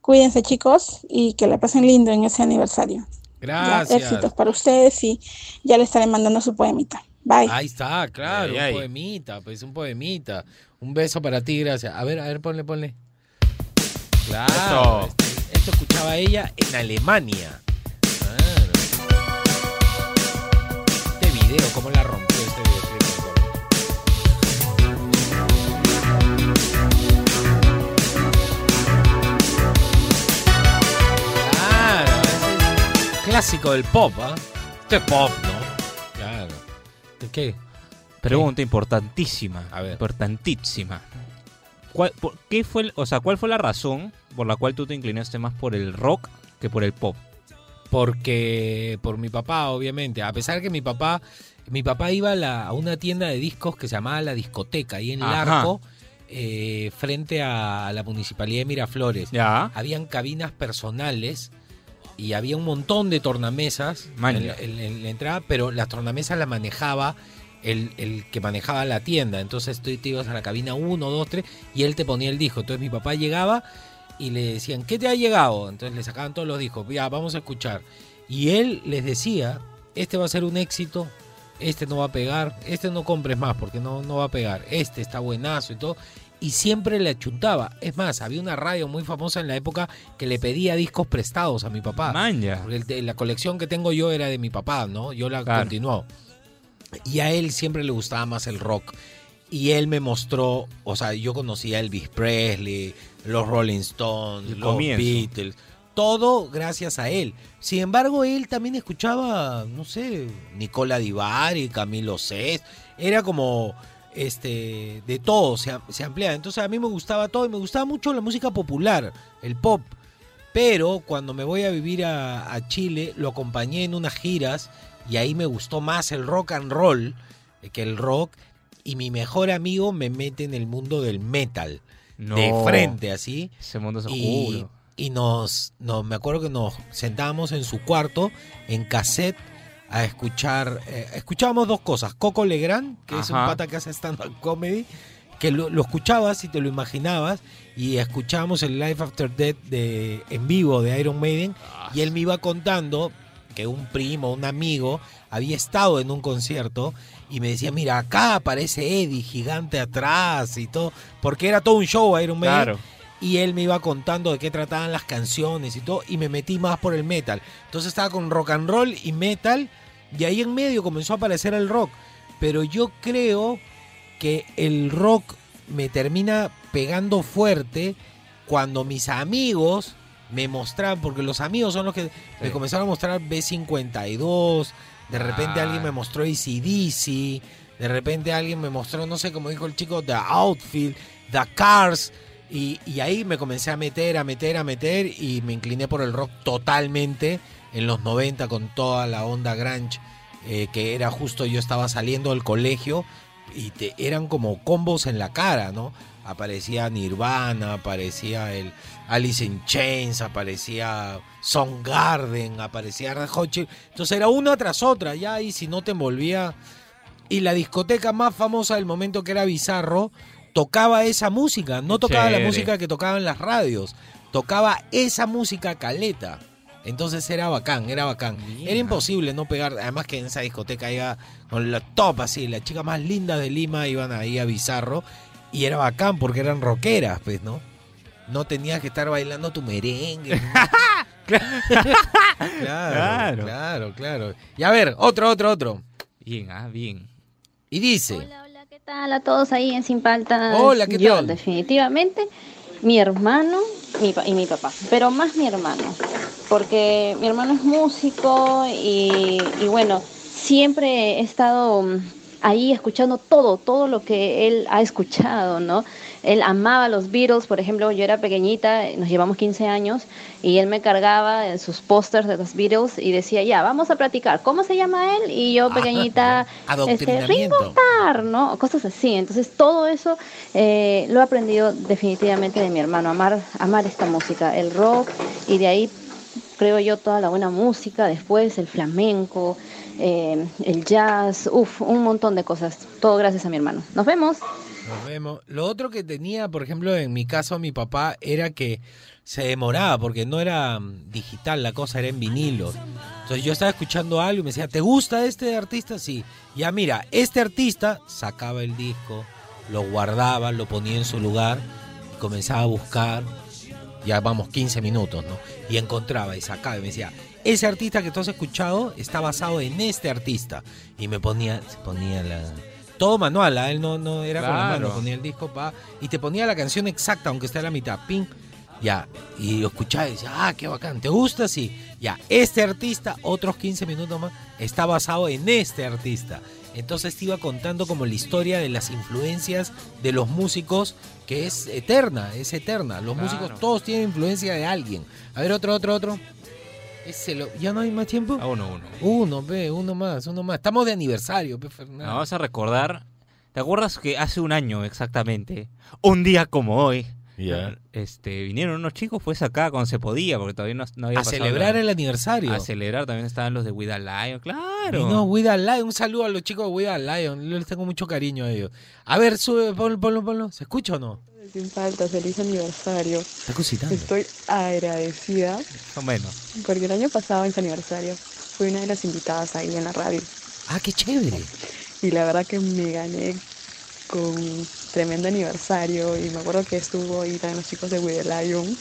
Cuídense chicos y que la pasen lindo en ese aniversario. Ya, Gracias. éxitos para ustedes y ya le estaré mandando su poemita. Bye. Ahí está, claro, Ay, un ay. poemita, pues un poemita. Un beso para ti, gracias. A ver, a ver, ponle, ponle. Claro. Esto, esto escuchaba ella en Alemania. Claro. Este video, cómo la rompió clásico del pop, ¿ah? Esto es pop, ¿no? Claro. ¿De qué? Pregunta importantísima. A ver. Importantísima. ¿Cuál, por- qué fue, o sea, ¿Cuál fue la razón por la cual tú te inclinaste más por el rock que por el pop? Porque por mi papá, obviamente. A pesar que mi papá, mi papá iba a, la- a una tienda de discos que se llamaba La Discoteca, ahí en. Larco, eh, frente a la municipalidad de Miraflores. Ya. Habían cabinas personales y había un montón de tornamesas Maña. en la, en- en la entrada, pero las tornamesas las manejaba el, el que manejaba la tienda. Entonces tú te ibas a la cabina 1, 2, 3 y él te ponía el disco. Entonces mi papá llegaba y le decían, ¿qué te ha llegado? Entonces le sacaban todos los discos, ya, vamos a escuchar. Y él les decía, este va a ser un éxito, este no va a pegar, este no compres más porque no, no va a pegar, este está buenazo y todo. Y siempre le achuntaba. Es más, había una radio muy famosa en la época que le pedía discos prestados a mi papá. Maña. La colección que tengo yo era de mi papá, ¿no? Yo la Claro. continuó. Y a él siempre le gustaba más el rock. Y él me mostró, o sea, yo conocía a Elvis Presley, los Rolling Stones, El los comienzo. Beatles, todo gracias a él. Sin embargo, él también escuchaba, no sé, Nicola Di Bari, Camilo Sesto, era como este de todo, se, se ampliaba. Entonces a mí me gustaba todo y me gustaba mucho la música popular, el pop. Pero cuando me voy a vivir a, a Chile, lo acompañé en unas giras y ahí me gustó más el rock and roll eh, que el rock. Y mi mejor amigo me mete en el mundo del metal. No. De frente, así. Ese mundo es Y, oscuro. y nos, nos, me acuerdo que nos sentábamos en su cuarto, en cassette, a escuchar. eh, escuchábamos dos cosas. Coco Legrand, que es un pata que hace stand-up comedy, que lo, lo escuchabas y te lo imaginabas. Y escuchábamos el Life After Death de, en vivo de Iron Maiden. Y él me iba contando que un primo, un amigo, había estado en un concierto y me decía, mira, acá aparece Eddie, gigante atrás y todo, porque era todo un show Iron Maiden. Claro. Y él me iba contando de qué trataban las canciones y todo, y me metí más por el metal. Entonces estaba con rock and roll y metal, y ahí en medio comenzó a aparecer el rock. Pero yo creo que el rock me termina pegando fuerte cuando mis amigos me mostraban, porque los amigos son los que me comenzaron a mostrar B52, de repente Ah. alguien me mostró ACDC, de repente alguien me mostró, no sé, como dijo el chico, The Outfield, The Cars, y, y ahí me comencé a meter, a meter, a meter, y me incliné por el rock totalmente en los 90 con toda la onda grunge, eh, que era justo yo estaba saliendo del colegio, y te, eran como combos en la cara, ¿no? Aparecía Nirvana, aparecía el Alice in Chains, aparecía Soundgarden, aparecía Red Hot Chili- Entonces era una tras otra, ya y si no te envolvía. Y la discoteca más famosa del momento que era Bizarro, tocaba esa música, no tocaba la música que tocaban las radios, tocaba esa música caleta. Entonces era bacán, era bacán. Era imposible no pegar, además que en esa discoteca iba con la top así, las chicas más lindas de Lima iban ahí a Bizarro y era bacán porque eran rockeras, pues, ¿no? No tenías que estar bailando tu merengue. [LAUGHS] claro, Claro. claro, claro. Y a ver, otro, otro, otro. Bien, ah, bien. Y dice, ¿Qué tal a todos ahí en Sin Paltas? Hola, ¿qué Yo, tal? definitivamente, mi hermano mi y mi papá, pero más mi hermano, porque mi hermano es músico y, y bueno, siempre he estado mm, ahí escuchando todo, todo lo que él ha escuchado, ¿no? Él amaba los Beatles, por ejemplo, yo era pequeñita, nos llevamos 15 años, y él me cargaba en sus pósters de los Beatles y decía, ya, vamos a platicar, ¿cómo se llama él? Y yo pequeñita, [LAUGHS] este. Ringo Starr, ¿no? Cosas así. Entonces, todo eso eh, lo he aprendido definitivamente de mi hermano, amar, amar esta música, el rock, y de ahí creo yo toda la buena música, después el flamenco, eh, el jazz, uff, un montón de cosas. Todo gracias a mi hermano. Nos vemos. Nos vemos. Lo otro que tenía, por ejemplo, en mi caso, mi papá, era que se demoraba, porque no era mm, digital, la cosa era en vinilo. Entonces yo estaba escuchando algo y me decía, ¿te gusta este artista? Sí. Ya mira, este artista sacaba el disco, lo guardaba, lo ponía en su lugar, y comenzaba a buscar, ya vamos 15 minutos, ¿no? Y encontraba y sacaba y me decía, ese artista que tú has escuchado está basado en este artista. Y me ponía, se ponía la... Todo manual, ¿ah? él no, no era con la Claro. mano, ponía el disco pa, y te ponía la canción exacta, aunque esté a la mitad, ping, ya, y lo escuchaba y decía, ah, qué bacán, ¿te gusta? Sí, ya, este artista, otros 15 minutos más, está basado en este artista. Entonces te iba contando como la historia de las influencias de los músicos, que es eterna, es eterna. Los Claro. músicos todos tienen influencia de alguien. A ver, otro, otro, otro. Ese lo- ¿Ya no hay más tiempo? Ah, uno, uno. Uno, ve, uno más, uno más. Estamos de aniversario, Fernando. No, vamos a recordar. ¿Te acuerdas que hace un año exactamente, un día como hoy, Este, vinieron unos chicos pues acá cuando se podía, porque todavía no, no había A pasado celebrar nada. el aniversario. A celebrar también estaban los de With a Lion, claro. No, With Lion. Un saludo a los chicos de With Lion. Yo les tengo mucho cariño a ellos. A ver, sube, ponlo, ponlo, ponlo. ¿Se escucha o no? Sin falta, feliz aniversario. Está cositando. Estoy agradecida Más o menos. porque el año pasado en su aniversario fui una de las invitadas ahí en la radio. Ah, qué chévere. Y la verdad que me gané con tremendo aniversario y me acuerdo que estuvo ahí también los chicos de We the Lion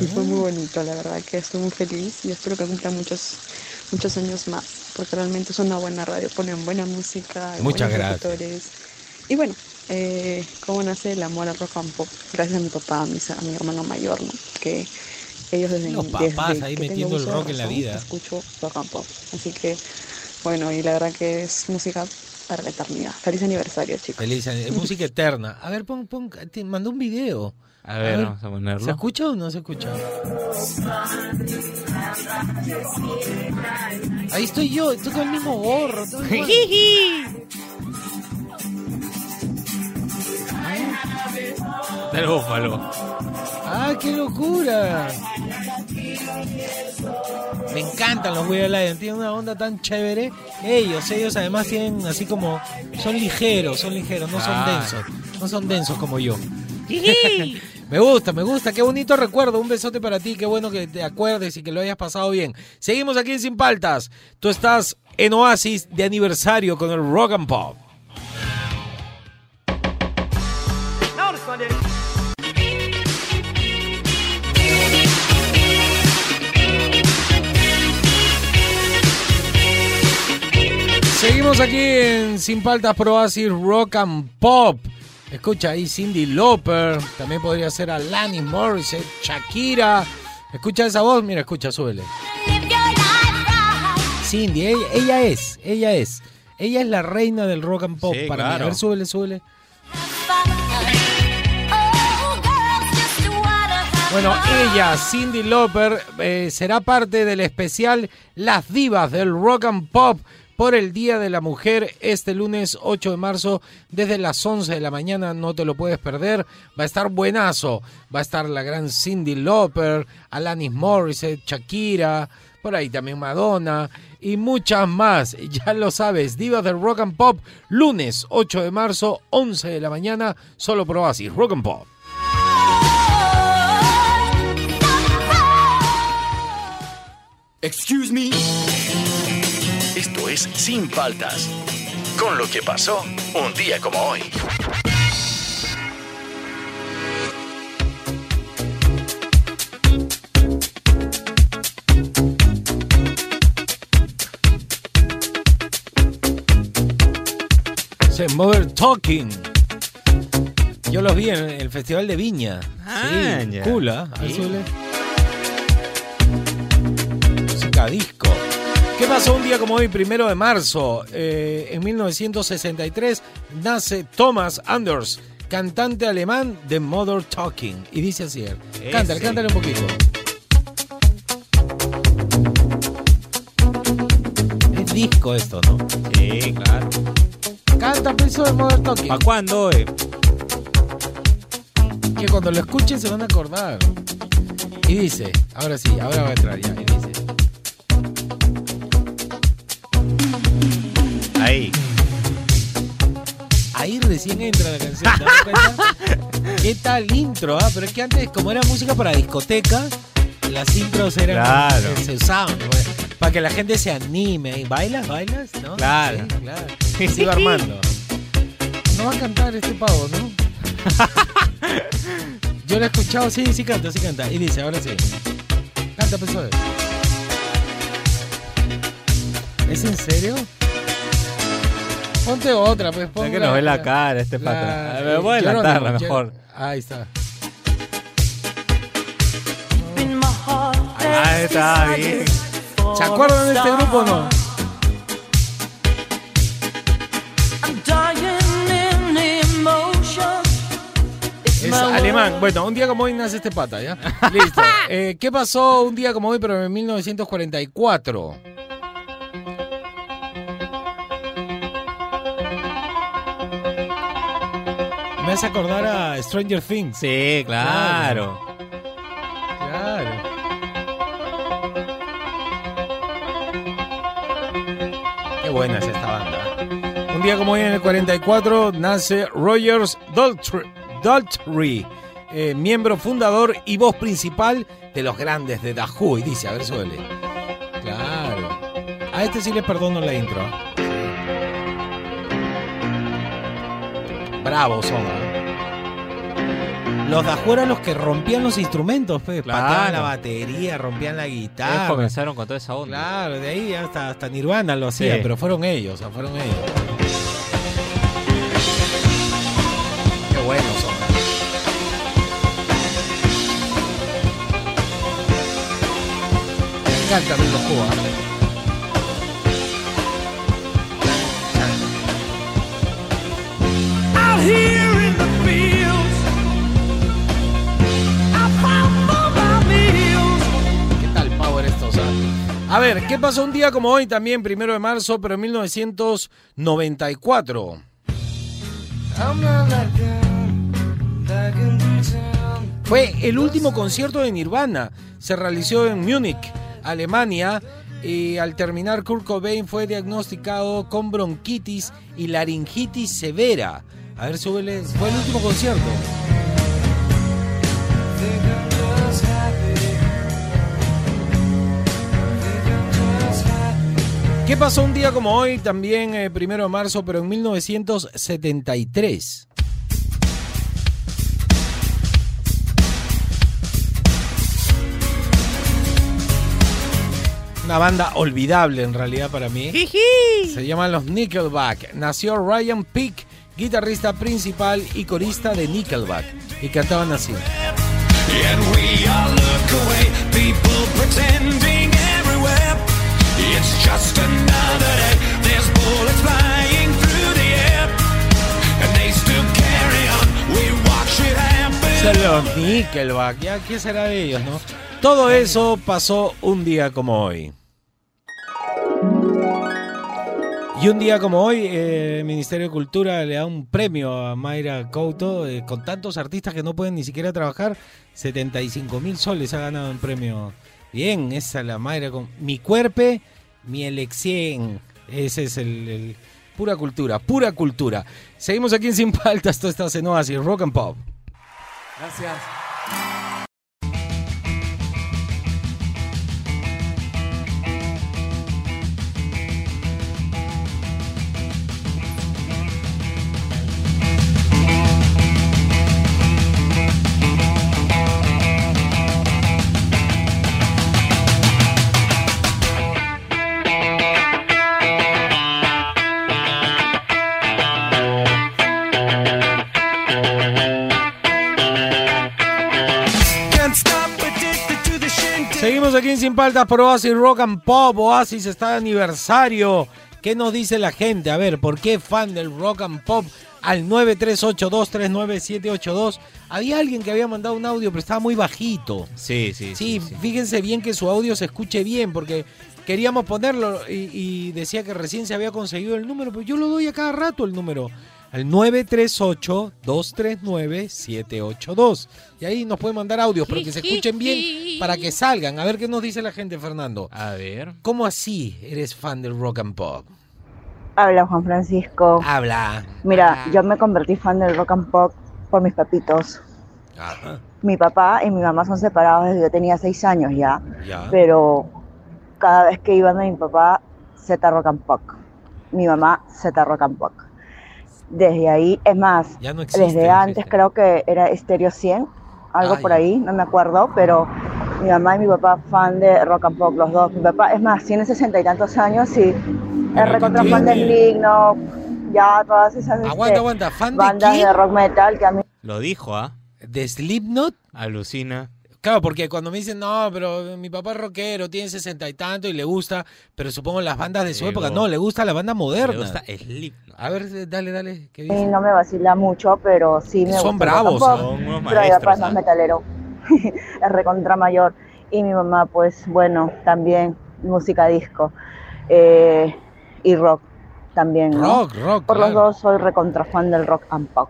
y fue muy bonito, la verdad que estoy muy feliz y espero que cumplan muchos, muchos años más porque realmente es una buena radio, ponen buena música, Muchas gracias. locutores. Y bueno, eh, ¿cómo nace el amor al rock and pop? Gracias a mi papá, a mi, a mi hermano mayor, ¿no? Que ellos desde, Los papás desde ahí que metiendo el rock en la vida. Escucho rock and pop. Así que, bueno, y la verdad que es música para la eternidad. Feliz aniversario, chicos. Feliz, música eterna. A ver, pon, pon, te mandó un video. A ver, vamos a ponerlo. ¿Se escucha o no se escucha? Ahí estoy yo, estoy con el mismo gorro. [LAUGHS] Del búfalo. ¡Ah, qué locura! Me encantan los We Are Lion, tienen una onda tan chévere. Ellos, ellos además tienen así como. Son ligeros, son ligeros, no son Ah. densos. No son densos como yo. [LAUGHS] [LAUGHS] me gusta, me gusta, qué bonito recuerdo. Un besote para ti, qué bueno que te acuerdes y que lo hayas pasado bien. Seguimos aquí en Sin Paltas. Tú estás en Oasis de aniversario con el Rock and Pop. Seguimos aquí en Sin Paltas Pro Rock and Pop. Escucha ahí Cindy Lauper, también podría ser Alanis Morissette, Shakira. Escucha esa voz, mira, escucha, súbele. Cindy, ella, ella es, ella es. Ella es la reina del rock and pop Sí, para mí. A ver, súbele, súbele. Bueno, ella, Cindy Lauper, eh, será parte del especial Las Divas del Rock and Pop por el Día de la Mujer este lunes 8 de marzo desde las 11 de la mañana. No te lo puedes perder. Va a estar buenazo. Va a estar la gran Cindy Lauper, Alanis Morissette, Shakira, por ahí también Madonna y muchas más. [LAUGHS] Ya lo sabes, Divas del Rock and Pop, lunes 8 de marzo, 11 de la mañana, solo por Oasis Rock and Pop. Excuse me. Esto es Sin Paltas. Con lo que pasó un día como hoy. Se Mother Talking. Yo los vi en el Festival de Viña. Ah, sí, ya. cool, ¿ah? A ver, Sí. súbele. Música disco. ¿Qué pasó un día como hoy, primero de marzo? Eh, en 1963 nace Thomas Anders, cantante alemán de Mother Talking. Y dice así: Cántale, cántale un poquito. Es disco esto, ¿no? Sí, claro. Canta peso de Mother Talking. ¿Para cuándo, eh? que cuando lo escuchen se van a acordar. Y dice, ahora sí, ahora va a entrar ya. Y dice, Ahí. ahí recién entra la canción. [LAUGHS] ¿Qué tal intro? Ah? Pero es que antes, como era música para discoteca, las intros eran Claro. se usaban pues, para que la gente se anime. ¿Y ¿Bailas? ¿Bailas? ¿No? Claro. Sí, claro. Iba armando. No va a cantar este pavo, ¿no? [LAUGHS] Yo lo he escuchado, sí, sí canta, sí canta. Y dice, ahora sí. Canta, pues. ¿Es en serio? Ponte otra, pues. Es Pon que nos ve la cara este pata. Me voy a adelantarla Jer- mejor. Ahí está. Ah, está bien. ¿Se acuerdan de este grupo o no? Es alemán. Bueno, un día como hoy nace este pata, ¿ya? [LAUGHS] Listo. Eh, ¿Qué pasó un día como hoy, pero en 1944? Me hace acordar a Stranger Things. Sí, claro. Claro. Qué buena es esta banda. Un día como hoy en el 44 nace Rogers Daltrey, eh, miembro fundador y voz principal de los grandes de Who. Y dice, a ver, suele. Claro. A este sí le perdono la intro. Bravos son. ¿eh? Los de afuera los que rompían los instrumentos, pues, Claro. pateaban la batería, rompían la Ellos guitarra. comenzaron con toda esa onda. Claro, de ahí hasta, hasta Nirvana lo hacía, Sí. pero fueron ellos, o sea, fueron ellos. Qué buenos son. Me encanta Cuba. A ver, ¿qué pasó un día como hoy también, primero de marzo, pero en 1994? I'm not like them, back in the town. Fue el último concierto de Nirvana. Se realizó en Múnich, Alemania. Y al terminar, Kurt Cobain fue diagnosticado con bronquitis y laringitis severa. A ver, súbele. Fue el último concierto. ¿Qué pasó un día como hoy, también eh, primero de marzo, pero en 1973? Una banda olvidable en realidad para mí. Se llaman los Nickelback. Nació Ryan Peake, guitarrista principal y corista de Nickelback. Y cantaban así. And we all look away, people pretending Son Nickelback. ¿Ya qué será de ellos, no? Todo eso pasó un día como hoy. Y un día como hoy, eh, el Ministerio de Cultura le da un premio a Mayra Couto, eh, con tantos artistas que no pueden ni siquiera trabajar, 75 mil soles ha ganado un premio. Bien, esa es la Mayra con mi cuerpo, mi elección. Ese es el, pura cultura, pura cultura. Seguimos aquí en Sin Paltas, esto está en Oasis, Rock and Pop. Gracias. Sin Paltas por Oasis Rock and Pop. Oasis está de aniversario. ¿Qué nos dice la gente? A ver, ¿por qué fan del Rock and Pop? Al 938239782. Había alguien que había mandado un audio, pero estaba muy bajito. Sí, sí, Sí, fíjense bien que su audio se escuche bien, porque queríamos ponerlo y, y decía que recién se había conseguido el número, pero yo lo doy a cada rato el número. Al 938-239-782. Y ahí nos pueden mandar audios, pero que se escuchen bien para que salgan. A ver qué nos dice la gente, Fernando. A ver. ¿Cómo así eres fan del rock and pop? Habla Juan Francisco. Habla. Mira, yo me convertí fan del rock and pop por mis papitos. Ajá. Mi papá y mi mamá son separados desde que yo tenía seis años ya. Ya. Pero cada vez que iban de mi papá, Z Rock and Pop. Mi mamá, Z Rock and Pop. Desde ahí, es más, Ya no existe, desde antes creo que era Estéreo 100, algo Ah, por ya. ahí, no me acuerdo, pero mi mamá y mi papá fan de Rock and Pop, los dos. Mi papá, es más, tiene sesenta y tantos años y es recontra fan de Slipknot, ya todas esas Aguanta, este, aguanta, ¿fan de bandas de rock metal que a mí Lo dijo, ¿ah? ¿De Slipknot? Alucina. Claro, porque cuando me dicen, no, pero mi papá es rockero, tiene sesenta y tanto y le gusta, pero supongo las bandas de su Llegó. época, no, le gusta la banda moderna. Le gusta Slipknot. A ver, dale, dale, ¿qué dice? no me vacila mucho, pero sí me Son gusta bravos, son unos Pero papá maestros, es más metalero, [LAUGHS] es recontra mayor. Y mi mamá, pues bueno, también música disco eh, y rock también. ¿no? Rock, rock, Por los dos soy recontra fan del rock and pop.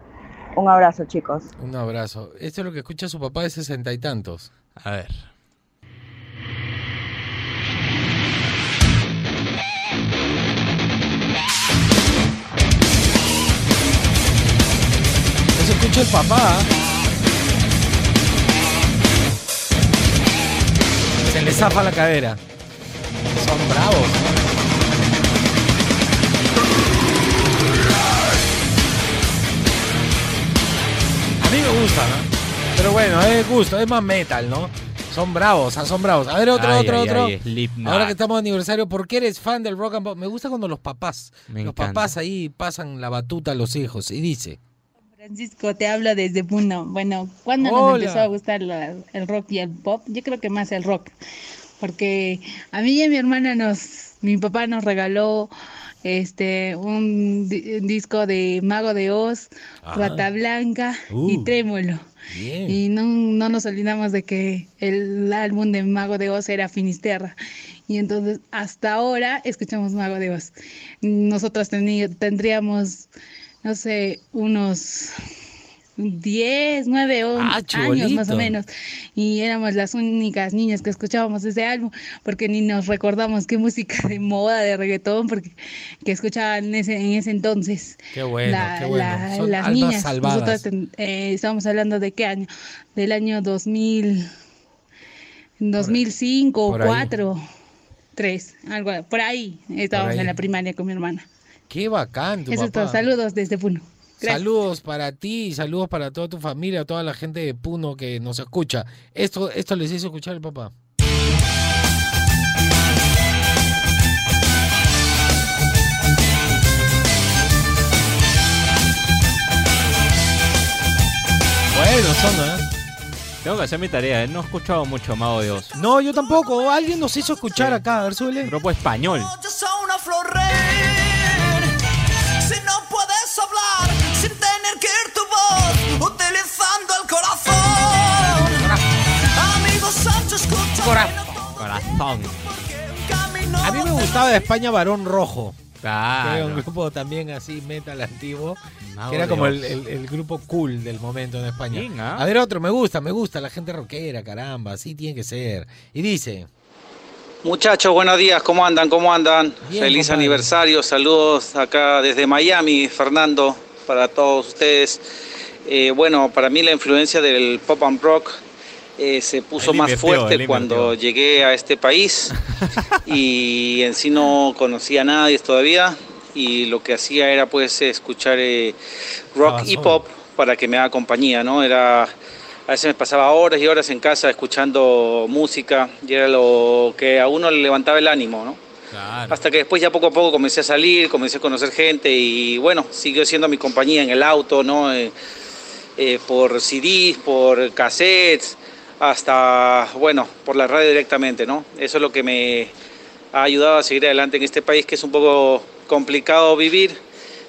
Un abrazo, chicos. Un abrazo. Esto es lo que escucha su papá de sesenta y tantos. A ver. Eso escucha el papá. Se le zafa la cadera. Son bravos. Cosa, ¿no? Pero bueno, es gusto, es más metal, ¿no? Son bravos, ah, son bravos. A ver, otro, Ay, otro, ay, otro. ay. Ahora que estamos de aniversario, ¿por qué eres fan del rock and pop? Me gusta cuando los papás, Me los encanta. papás ahí pasan la batuta a los hijos. Y dice, Francisco, te hablo desde Puno. Bueno, ¿cuándo nos Hola. empezó a gustar la- el rock y el pop? Yo creo que más el rock. Porque a mí y a mi hermana nos, mi papá nos regaló este un, di- un disco de Mago de Oz. Rata Blanca y Uh. Trémolo. Bien. Y no, no nos olvidamos de que el álbum de Mago de Oz era Finisterra. Y entonces hasta ahora escuchamos Mago de Oz. Nosotros tendríamos, no sé, unos 10, 9 o Ah, años más o menos. Y éramos las únicas niñas que escuchábamos ese álbum porque ni nos recordamos qué música de moda, de reggaetón, porque que escuchaban en ese, en ese entonces. qué bueno, La- qué bueno. la- Son las niñas, salvadas. nosotros eh, estamos hablando de qué año, del año 2000, 2005 o por ahí. 4, 3, algo por ahí. Estábamos ahí. en la primaria con mi hermana. Qué bacán tu Eso es todo. papá. Saludos desde Puno. Gracias. Saludos para ti y saludos para toda tu familia, toda la gente de Puno que nos escucha. Esto, esto les hizo escuchar el papá. Bueno, son, ¿eh? Tengo que hacer mi tarea, ¿eh? no he escuchado mucho Mago de Oz. No, yo tampoco. Alguien nos hizo escuchar acá. A ver, súbele. Grupo español. una flor. A mí me gustaba de España Varón Rojo. Claro. Que era un grupo también así metal antiguo. Que era como el, el- el grupo cool del momento en España. Bien. A ver, otro, me gusta, me gusta. La gente rockera, caramba, así tiene que ser. Y dice, Muchachos, buenos días, ¿cómo andan? ¿Cómo andan? Bien, Feliz compadre. aniversario, saludos acá desde Miami, Fernando, para todos ustedes. Eh, bueno, para mí la influencia del pop and rock eh, se puso más fuerte cuando llegué a este país [LAUGHS] y en sí no conocía a nadie todavía y lo que hacía era pues escuchar eh, rock Estaba y pop para que me haga compañía, ¿no? Era a veces me pasaba horas y horas en casa escuchando música y era lo que a uno le levantaba el ánimo, ¿no? Claro. Hasta que después ya poco a poco comencé a salir, comencé a conocer gente y bueno, siguió siendo mi compañía en el auto, ¿no? Eh, eh, por CDs, por cassettes, hasta, bueno, por la radio directamente, ¿no? Eso es lo que me ha ayudado a seguir adelante en este país que es un poco complicado vivir,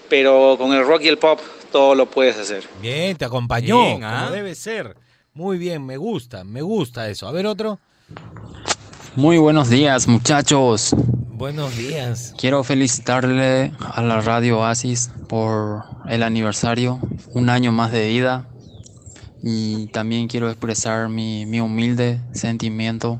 pero con el rock y el pop todo lo puedes hacer. bien, te acompañó, Bien, ¿ah? como debe ser. Muy bien, me gusta, me gusta eso. A ver, otro. Muy buenos días, muchachos. Buenos días. Quiero felicitarle a la Radio Oasis por el aniversario, un año más de vida. Y también quiero expresar mi, mi humilde sentimiento.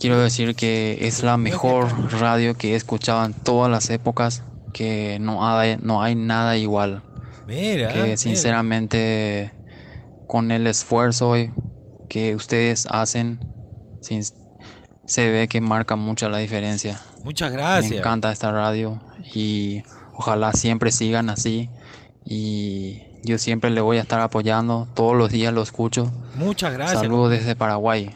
Quiero decir que es la mejor radio que he escuchado en todas las épocas, que no hay, no hay nada igual. Mira, que mira. sinceramente con el esfuerzo que ustedes hacen sin- se ve que marca mucho la diferencia. Muchas Me gracias. encanta esta radio y ojalá siempre sigan así y yo siempre le voy a estar apoyando, todos los días lo escucho. Muchas gracias. Saludos desde Paraguay.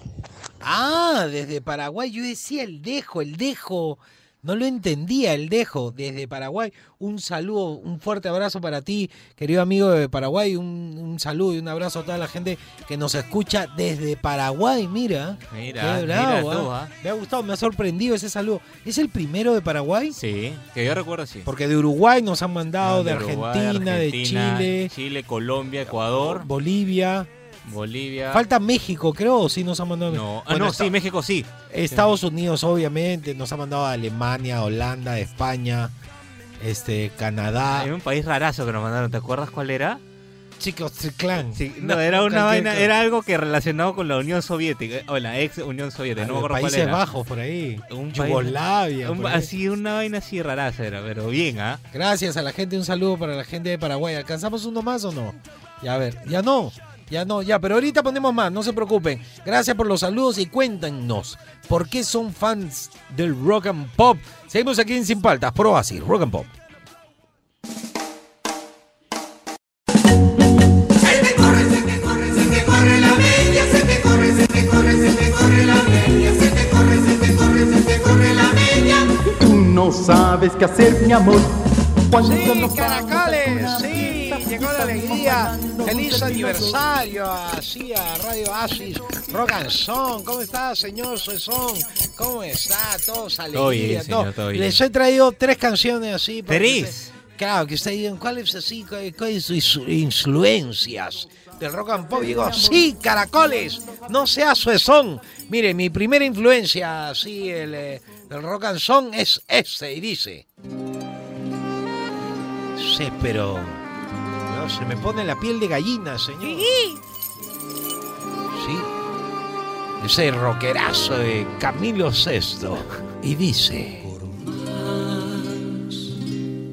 Ah, desde Paraguay. Yo decía el dejo, el dejo. No lo entendía, el dejo. Desde Paraguay. Un saludo, un fuerte abrazo para ti, querido amigo de Paraguay. Un, un saludo y un abrazo a toda la gente que nos escucha desde Paraguay. Mira. Mira, Qué mira bravo, tú, ah. ah. Me ha gustado, me ha sorprendido ese saludo. ¿Es el primero de Paraguay? Sí, que yo recuerdo sí. Porque de Uruguay nos han mandado, de, Uruguay, Argentina, de Argentina, Chile, Chile, Colombia, Ecuador, Bolivia. Bolivia. Falta México, creo, sí nos han mandado. No, ah, Bueno, no, está- sí, México sí. Estados Unidos, obviamente, nos ha mandado a Alemania, Holanda, España, este, Canadá. Hay un país rarazo que nos mandaron, ¿te acuerdas cuál era? Chicos, clan. Sí, no, era una vaina, era algo que relacionado con la Unión Soviética, o la ex Unión Soviética, no me cuál Países era. Bajos por ahí. Un Yugoslavia. un- por ahí. así, una vaina así raraza era, pero bien, ¿ah? Gracias a la gente, un saludo para la gente de Paraguay. ¿Alcanzamos uno más o no? Ya a ver, ya no, ya no, ya, pero ahorita ponemos más, no se preocupen. Gracias por los saludos y cuéntanos por qué son fans del rock and pop. Seguimos aquí en Sin Paltas, pro así, rock and pop. Tú no sabes qué hacer, mi amor. Cuando sí, no caracales, sí llegó la alegría. Feliz aniversario así a Radio Asis, Rock and Song. ¿Cómo está, señor Suezón? ¿Cómo está? Todos alegría. Todo bien, señor, todo bien. Les he traído tres canciones así. ¿Tres? claro, que ustedes digan, ¿cuál es así? ¿Cuál- ¿Cuáles son sus influencias? Del rock and pop, digo, sí, caracoles, no sea suezón. Mire, mi primera influencia, así, el, eh, del rock and song es este, y dice. Sí, pero. Se me pone la piel de gallina, señor. Sí. Ese rockerazo de Camilo VI. Y dice.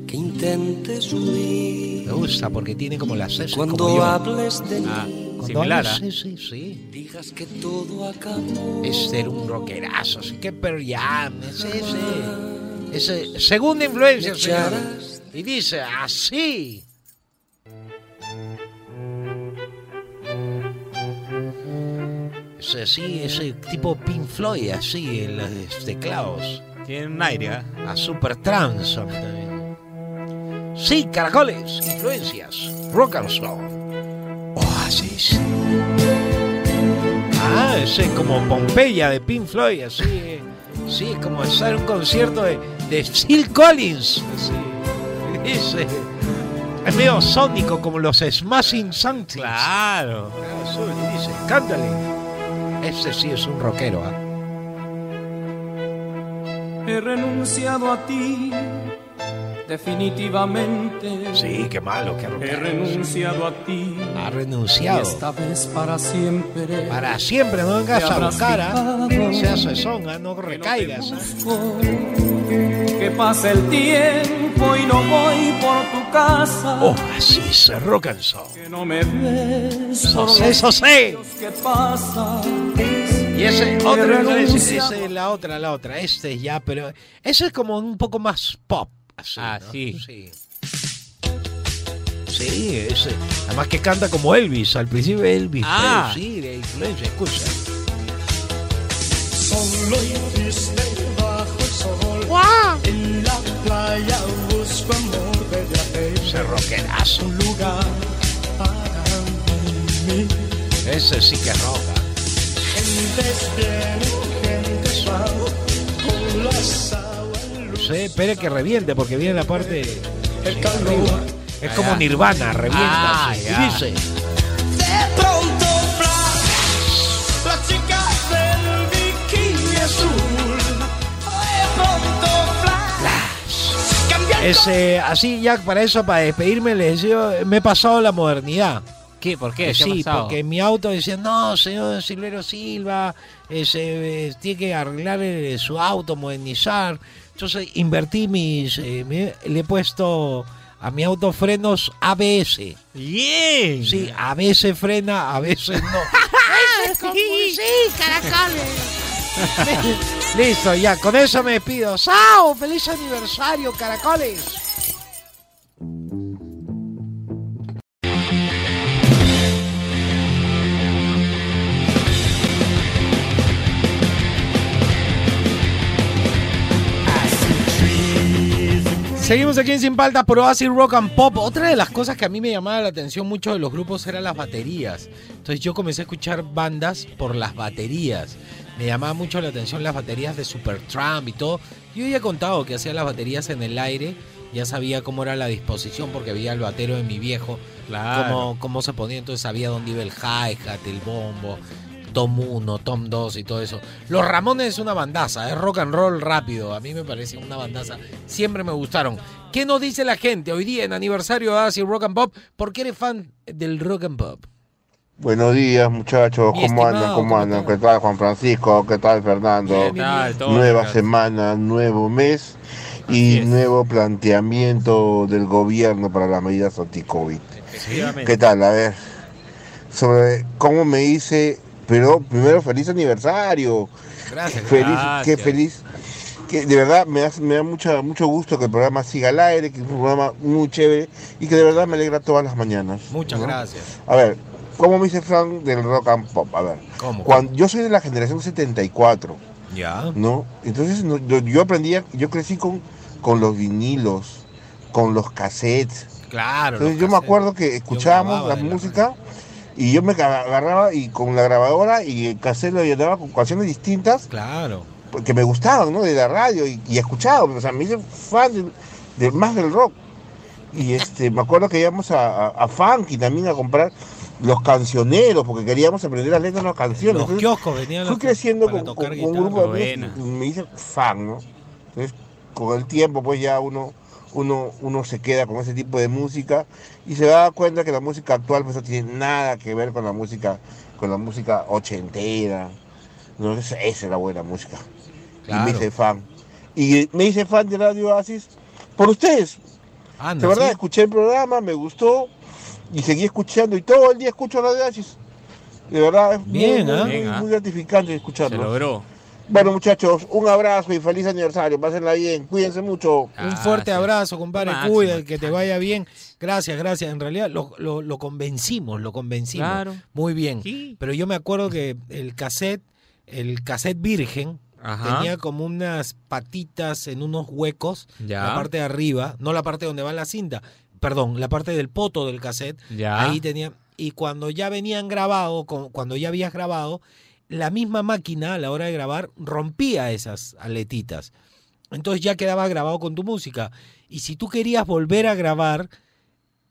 que intentes huir. Me gusta porque tiene como la sexta Cuando como yo. hables de mí, Ah, cuando similar, hables- ¿ah? Sí, sí, sí. digas que todo acabó. Es ser un rockerazo, así que Pearl Jam, ese, ese, ese- segunda influencia, señor. Y dice así. Ese sí, ese tipo Pink Floyd, así, en los teclados. Tiene un aire, ¿ah? A Super Trans también. Sí, caracoles, influencias, rock and roll. Oasis. Ah, ese es como Pompeya de Pink Floyd, así. eh. Sí, es como estar en un concierto de, de Phil Collins. Sí. Dice. [LAUGHS] Es medio sónico como los Smashing Pumpkins. Claro. Dice, cántale. Ese sí es un rockero, ¿ah? He renunciado a ti, definitivamente. Sí, qué malo, qué He rockero. renunciado a ti. Ha renunciado. esta vez para siempre. Para siempre, no vengas a buscar, ¿ah? fijado Seas sesón, ¿ah? No recaigas. Que pasa el tiempo y no voy por tu casa. Oasis, rock and soul. Que no me ves. Sosé, sosé. que pasan. Y ese, He otra influencia, renunciado. ese, la otra, la otra. Este ya, pero ese es como un poco más pop. Así, Ah, ¿no? sí. Sí. Sí, ese. Además que canta como Elvis. Al principio Elvis. Ah. Presley, sí, de influencia, escucha. Solo y triste bajo el sol. ¡Guau! En la playa busco amor desde aquel Ese rockerazo. lugar para mí. Ese sí que roca. Gentes vienen, gentes van. Con las aguas Sí, espere que reviente porque viene la parte. El arriba. Es como. Nirvana, revienta. Ah. Y dice. De pronto flash, la chica del bikini azul. De pronto flash, cambiando Ese, así ya para eso, para despedirme, les digo, me he pasado la modernidad. ¿Qué? ¿Por qué? ¿Qué sí, ha pasado? porque en mi auto decía, no, señor Silvero Silva, ese, eh, tiene que arreglar eh, su auto, modernizar. Entonces invertí mis, eh, me- le he puesto a mi auto frenos ABS. Bien. Sí, a veces frena, a veces no. [LAUGHS] sí, caracoles. [LAUGHS] Listo, ya, con eso me despido. ¡Sao! ¡Feliz aniversario, caracoles! Seguimos aquí en Sin Paltas por Oasis Rock and Pop. Otra de las cosas que a mí me llamaba la atención mucho de los grupos eran las baterías. Entonces yo comencé a escuchar bandas por las baterías. Me llamaba mucho la atención las baterías de Supertramp y todo. Yo ya he contado que hacía las baterías en el aire. Ya sabía cómo era la disposición porque veía el batero de mi viejo. Claro. Cómo, cómo se ponía. Entonces sabía dónde iba el hi-hat, el bombo. Tom 1, Tom 2 y todo eso. Los Ramones es una bandaza, es rock and roll rápido. A mí me parece una bandaza. Siempre me gustaron. ¿Qué nos dice la gente hoy día en aniversario de Oasis Rock and Pop? ¿Por qué eres fan del rock and pop? Buenos días muchachos, Mi ¿cómo andan? estimado, ¿Cómo ¿cómo andan? ¿Qué tal Juan Francisco? ¿Qué tal Fernando? Bien, bien, Tal, Nueva semana, nuevo mes y nuevo planteamiento del gobierno para las medidas anti-COVID. ¿Qué tal? A ver, sobre cómo me hice, pero primero feliz aniversario. Gracias. Feliz, qué Gracias. feliz. Que de verdad me, hace- me da mucha, mucho gusto que el programa siga al aire, que es un programa muy chévere y que de verdad me alegra todas las mañanas. Muchas ¿no? gracias. A ver, ¿cómo me hice fan del rock and pop? A ver, ¿Cómo? cuando, yo soy de la generación 74, Ya. ¿no? Entonces no- yo, yo aprendía, yo crecí con con los vinilos, con los cassettes. Claro. Entonces yo me cassettes. acuerdo que escuchábamos la música y yo me agarraba y con la grabadora y el cassette lo llenaba con canciones distintas. Claro. Que me gustaban, ¿no? De la radio y, y escuchaba. O sea, me hice fan de, más del rock. Y este, me acuerdo que íbamos a, a, a Funky también a comprar los cancioneros porque queríamos aprender las letras de las canciones. Los Entonces, kioscos venían Fui creciendo con, con- con un grupo de amigos me hice fan, ¿no? Entonces, con el tiempo, pues ya uno, uno, uno se queda con ese tipo de música y se da cuenta que la música actual pues no tiene nada que ver con la música, con la música ochentera. ¿no? Esa, esa es la buena música. Y me hice fan. Y me hice fan de Radio Oasis por ustedes. Anda, de verdad, ¿sí? escuché el programa, me gustó y seguí escuchando y todo el día escucho Radio Oasis. De verdad, es Bien, muy, ¿ah? ¿ah? muy gratificante escucharlo. Se logró. Bueno, muchachos, un abrazo y feliz aniversario. Pásenla bien, cuídense mucho. Un fuerte abrazo, compadre. Cuida, que te vaya bien. Gracias, gracias. En realidad lo, lo- lo convencimos, lo convencimos. Claro. Muy bien. Pero yo me acuerdo que el cassette, el cassette virgen, Ajá. tenía como unas patitas en unos huecos, Ya. la parte de arriba, no la parte donde va la cinta, perdón, la parte del poto del cassette. Ya. Ahí tenía. Y cuando ya venían grabado, con- cuando ya habías grabado, la misma máquina a la hora de grabar rompía esas aletitas. Entonces ya quedaba grabado con tu música. Y si tú querías volver a grabar,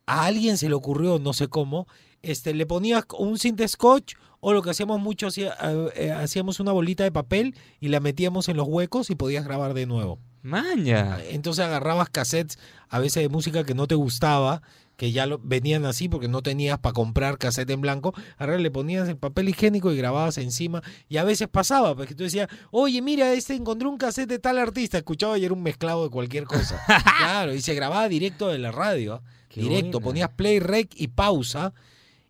a alguien se le ocurrió, no sé cómo, este, le ponías un cinta scotch o lo que hacíamos mucho, hacía- eh, eh, hacíamos una bolita de papel y la metíamos en los huecos y podías grabar de nuevo. Maña. Entonces agarrabas cassettes a veces de música que no te gustaba, que ya lo, venían así porque no tenías para comprar cassette en blanco, ahora le ponías el papel higiénico y grababas encima y a veces pasaba, porque tú decías, oye, mira, este encontré un cassette de tal artista, escuchaba y era un mezclado de cualquier cosa. [LAUGHS] claro, y se grababa directo de la radio, Qué directo, buena. ponías play, rec y pausa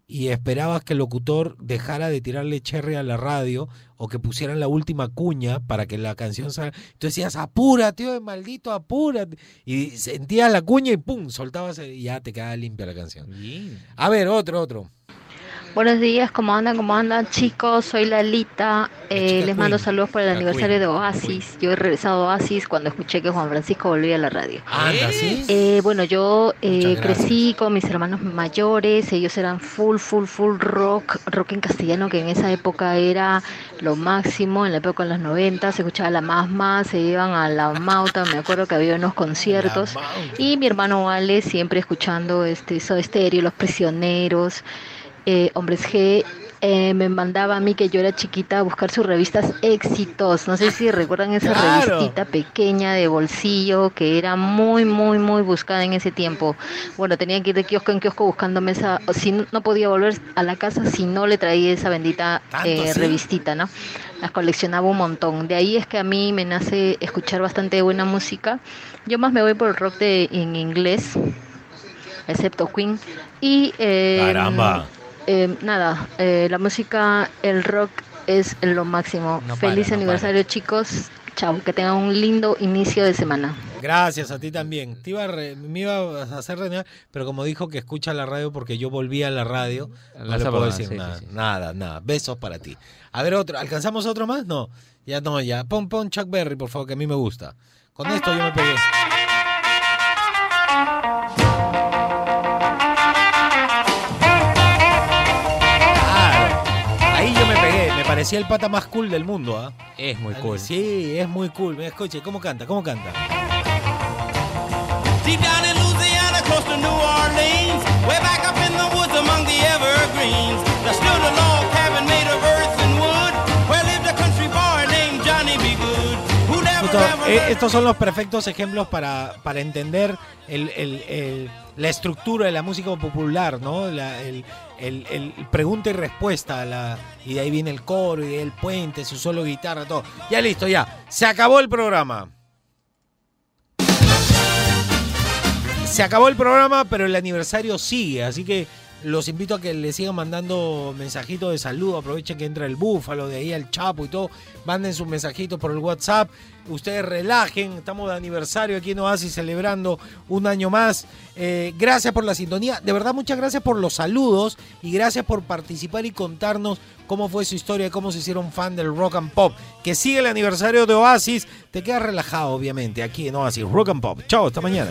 y esperabas que el locutor dejara de tirarle cherry a la radio o que pusieran la última cuña para que la canción salga. Tú decías, apúrate, tío, maldito, apúrate. Y sentías la cuña y pum, soltabas y ya te quedaba limpia la canción. A ver, otro, otro. Buenos días, ¿cómo andan? ¿Cómo andan chicos? Soy Lalita. Eh, les mando Queen. saludos por el La aniversario Queen, de Oasis. Yo he regresado a Oasis cuando escuché que Juan Francisco volvía a la radio. Anda, ¿sí? Eh, bueno, yo eh, crecí con mis hermanos mayores, ellos eran full, full, full rock, rock en castellano, que en esa época era lo máximo, en la época de los 90 se escuchaba la más más, se iban a la Mauta, me acuerdo que había unos conciertos, y mi hermano Ale siempre escuchando este Soda Stereo, Los Prisioneros, eh, Hombres G, eh, me mandaba a mí que yo era chiquita a buscar sus revistas éxitos. No sé si recuerdan esa Claro. revistita pequeña de bolsillo que era muy, muy, muy buscada en ese tiempo. Bueno, tenía que ir de kiosco en kiosco buscándome esa. Si no, no podía volver a la casa si no le traía esa bendita ¿Tanto eh, revistita, ¿no? Las coleccionaba un montón. De ahí es que a mí me nace escuchar bastante buena música. Yo más me voy por el rock de, en inglés, excepto Queen. Y. eh, Caramba. Eh, nada, eh, la música, el rock es lo máximo. No para, Feliz no aniversario chicos. Chao, que tengan un lindo inicio de semana. Gracias a ti también. Te iba a re- me iba a hacer renegar, pero como dijo que escucha la radio porque yo volví a la radio, no La le puedo decir sí, nada, sí, sí. nada, nada. Besos para ti. A ver, otro. ¿Alcanzamos otro más? No. Ya no, ya. Pon, pon Chuck Berry, por favor, que a mí me gusta. Con esto yo me pegué. Parecía el pata más cool del mundo, ¿ah? Es muy cool. Sí, es muy cool. Mira, escuche, ¿cómo canta? ¿Cómo canta? Deep down in Louisiana, close to New Orleans, way back up in the woods among the evergreens, there stood a log cabin made of earth and wood, where lived a country boy named Johnny B. Good, who never Justo, ever eh, learned estos son los perfectos ejemplos para, para entender el- el- el- la estructura de la música popular, ¿no? La- el, el- el pregunta y respuesta, la, y de ahí viene el coro, y el puente, su solo guitarra, todo. Ya listo, ya. Se acabó el programa. Se acabó el programa, pero el aniversario sigue, así que Los invito a que le sigan mandando mensajitos de saludo. Aprovechen que entra el búfalo, de ahí al Chapo y todo. Manden sus mensajitos por el WhatsApp. Ustedes relajen. Estamos de aniversario aquí en Oasis celebrando un año más. Eh, gracias por la sintonía. De verdad, muchas gracias por los saludos y gracias por participar y contarnos cómo fue su historia, cómo se hicieron fan del rock and pop. Que sigue el aniversario de Oasis. Te quedas relajado, obviamente, aquí en Oasis Rock and Pop. Chao, hasta mañana.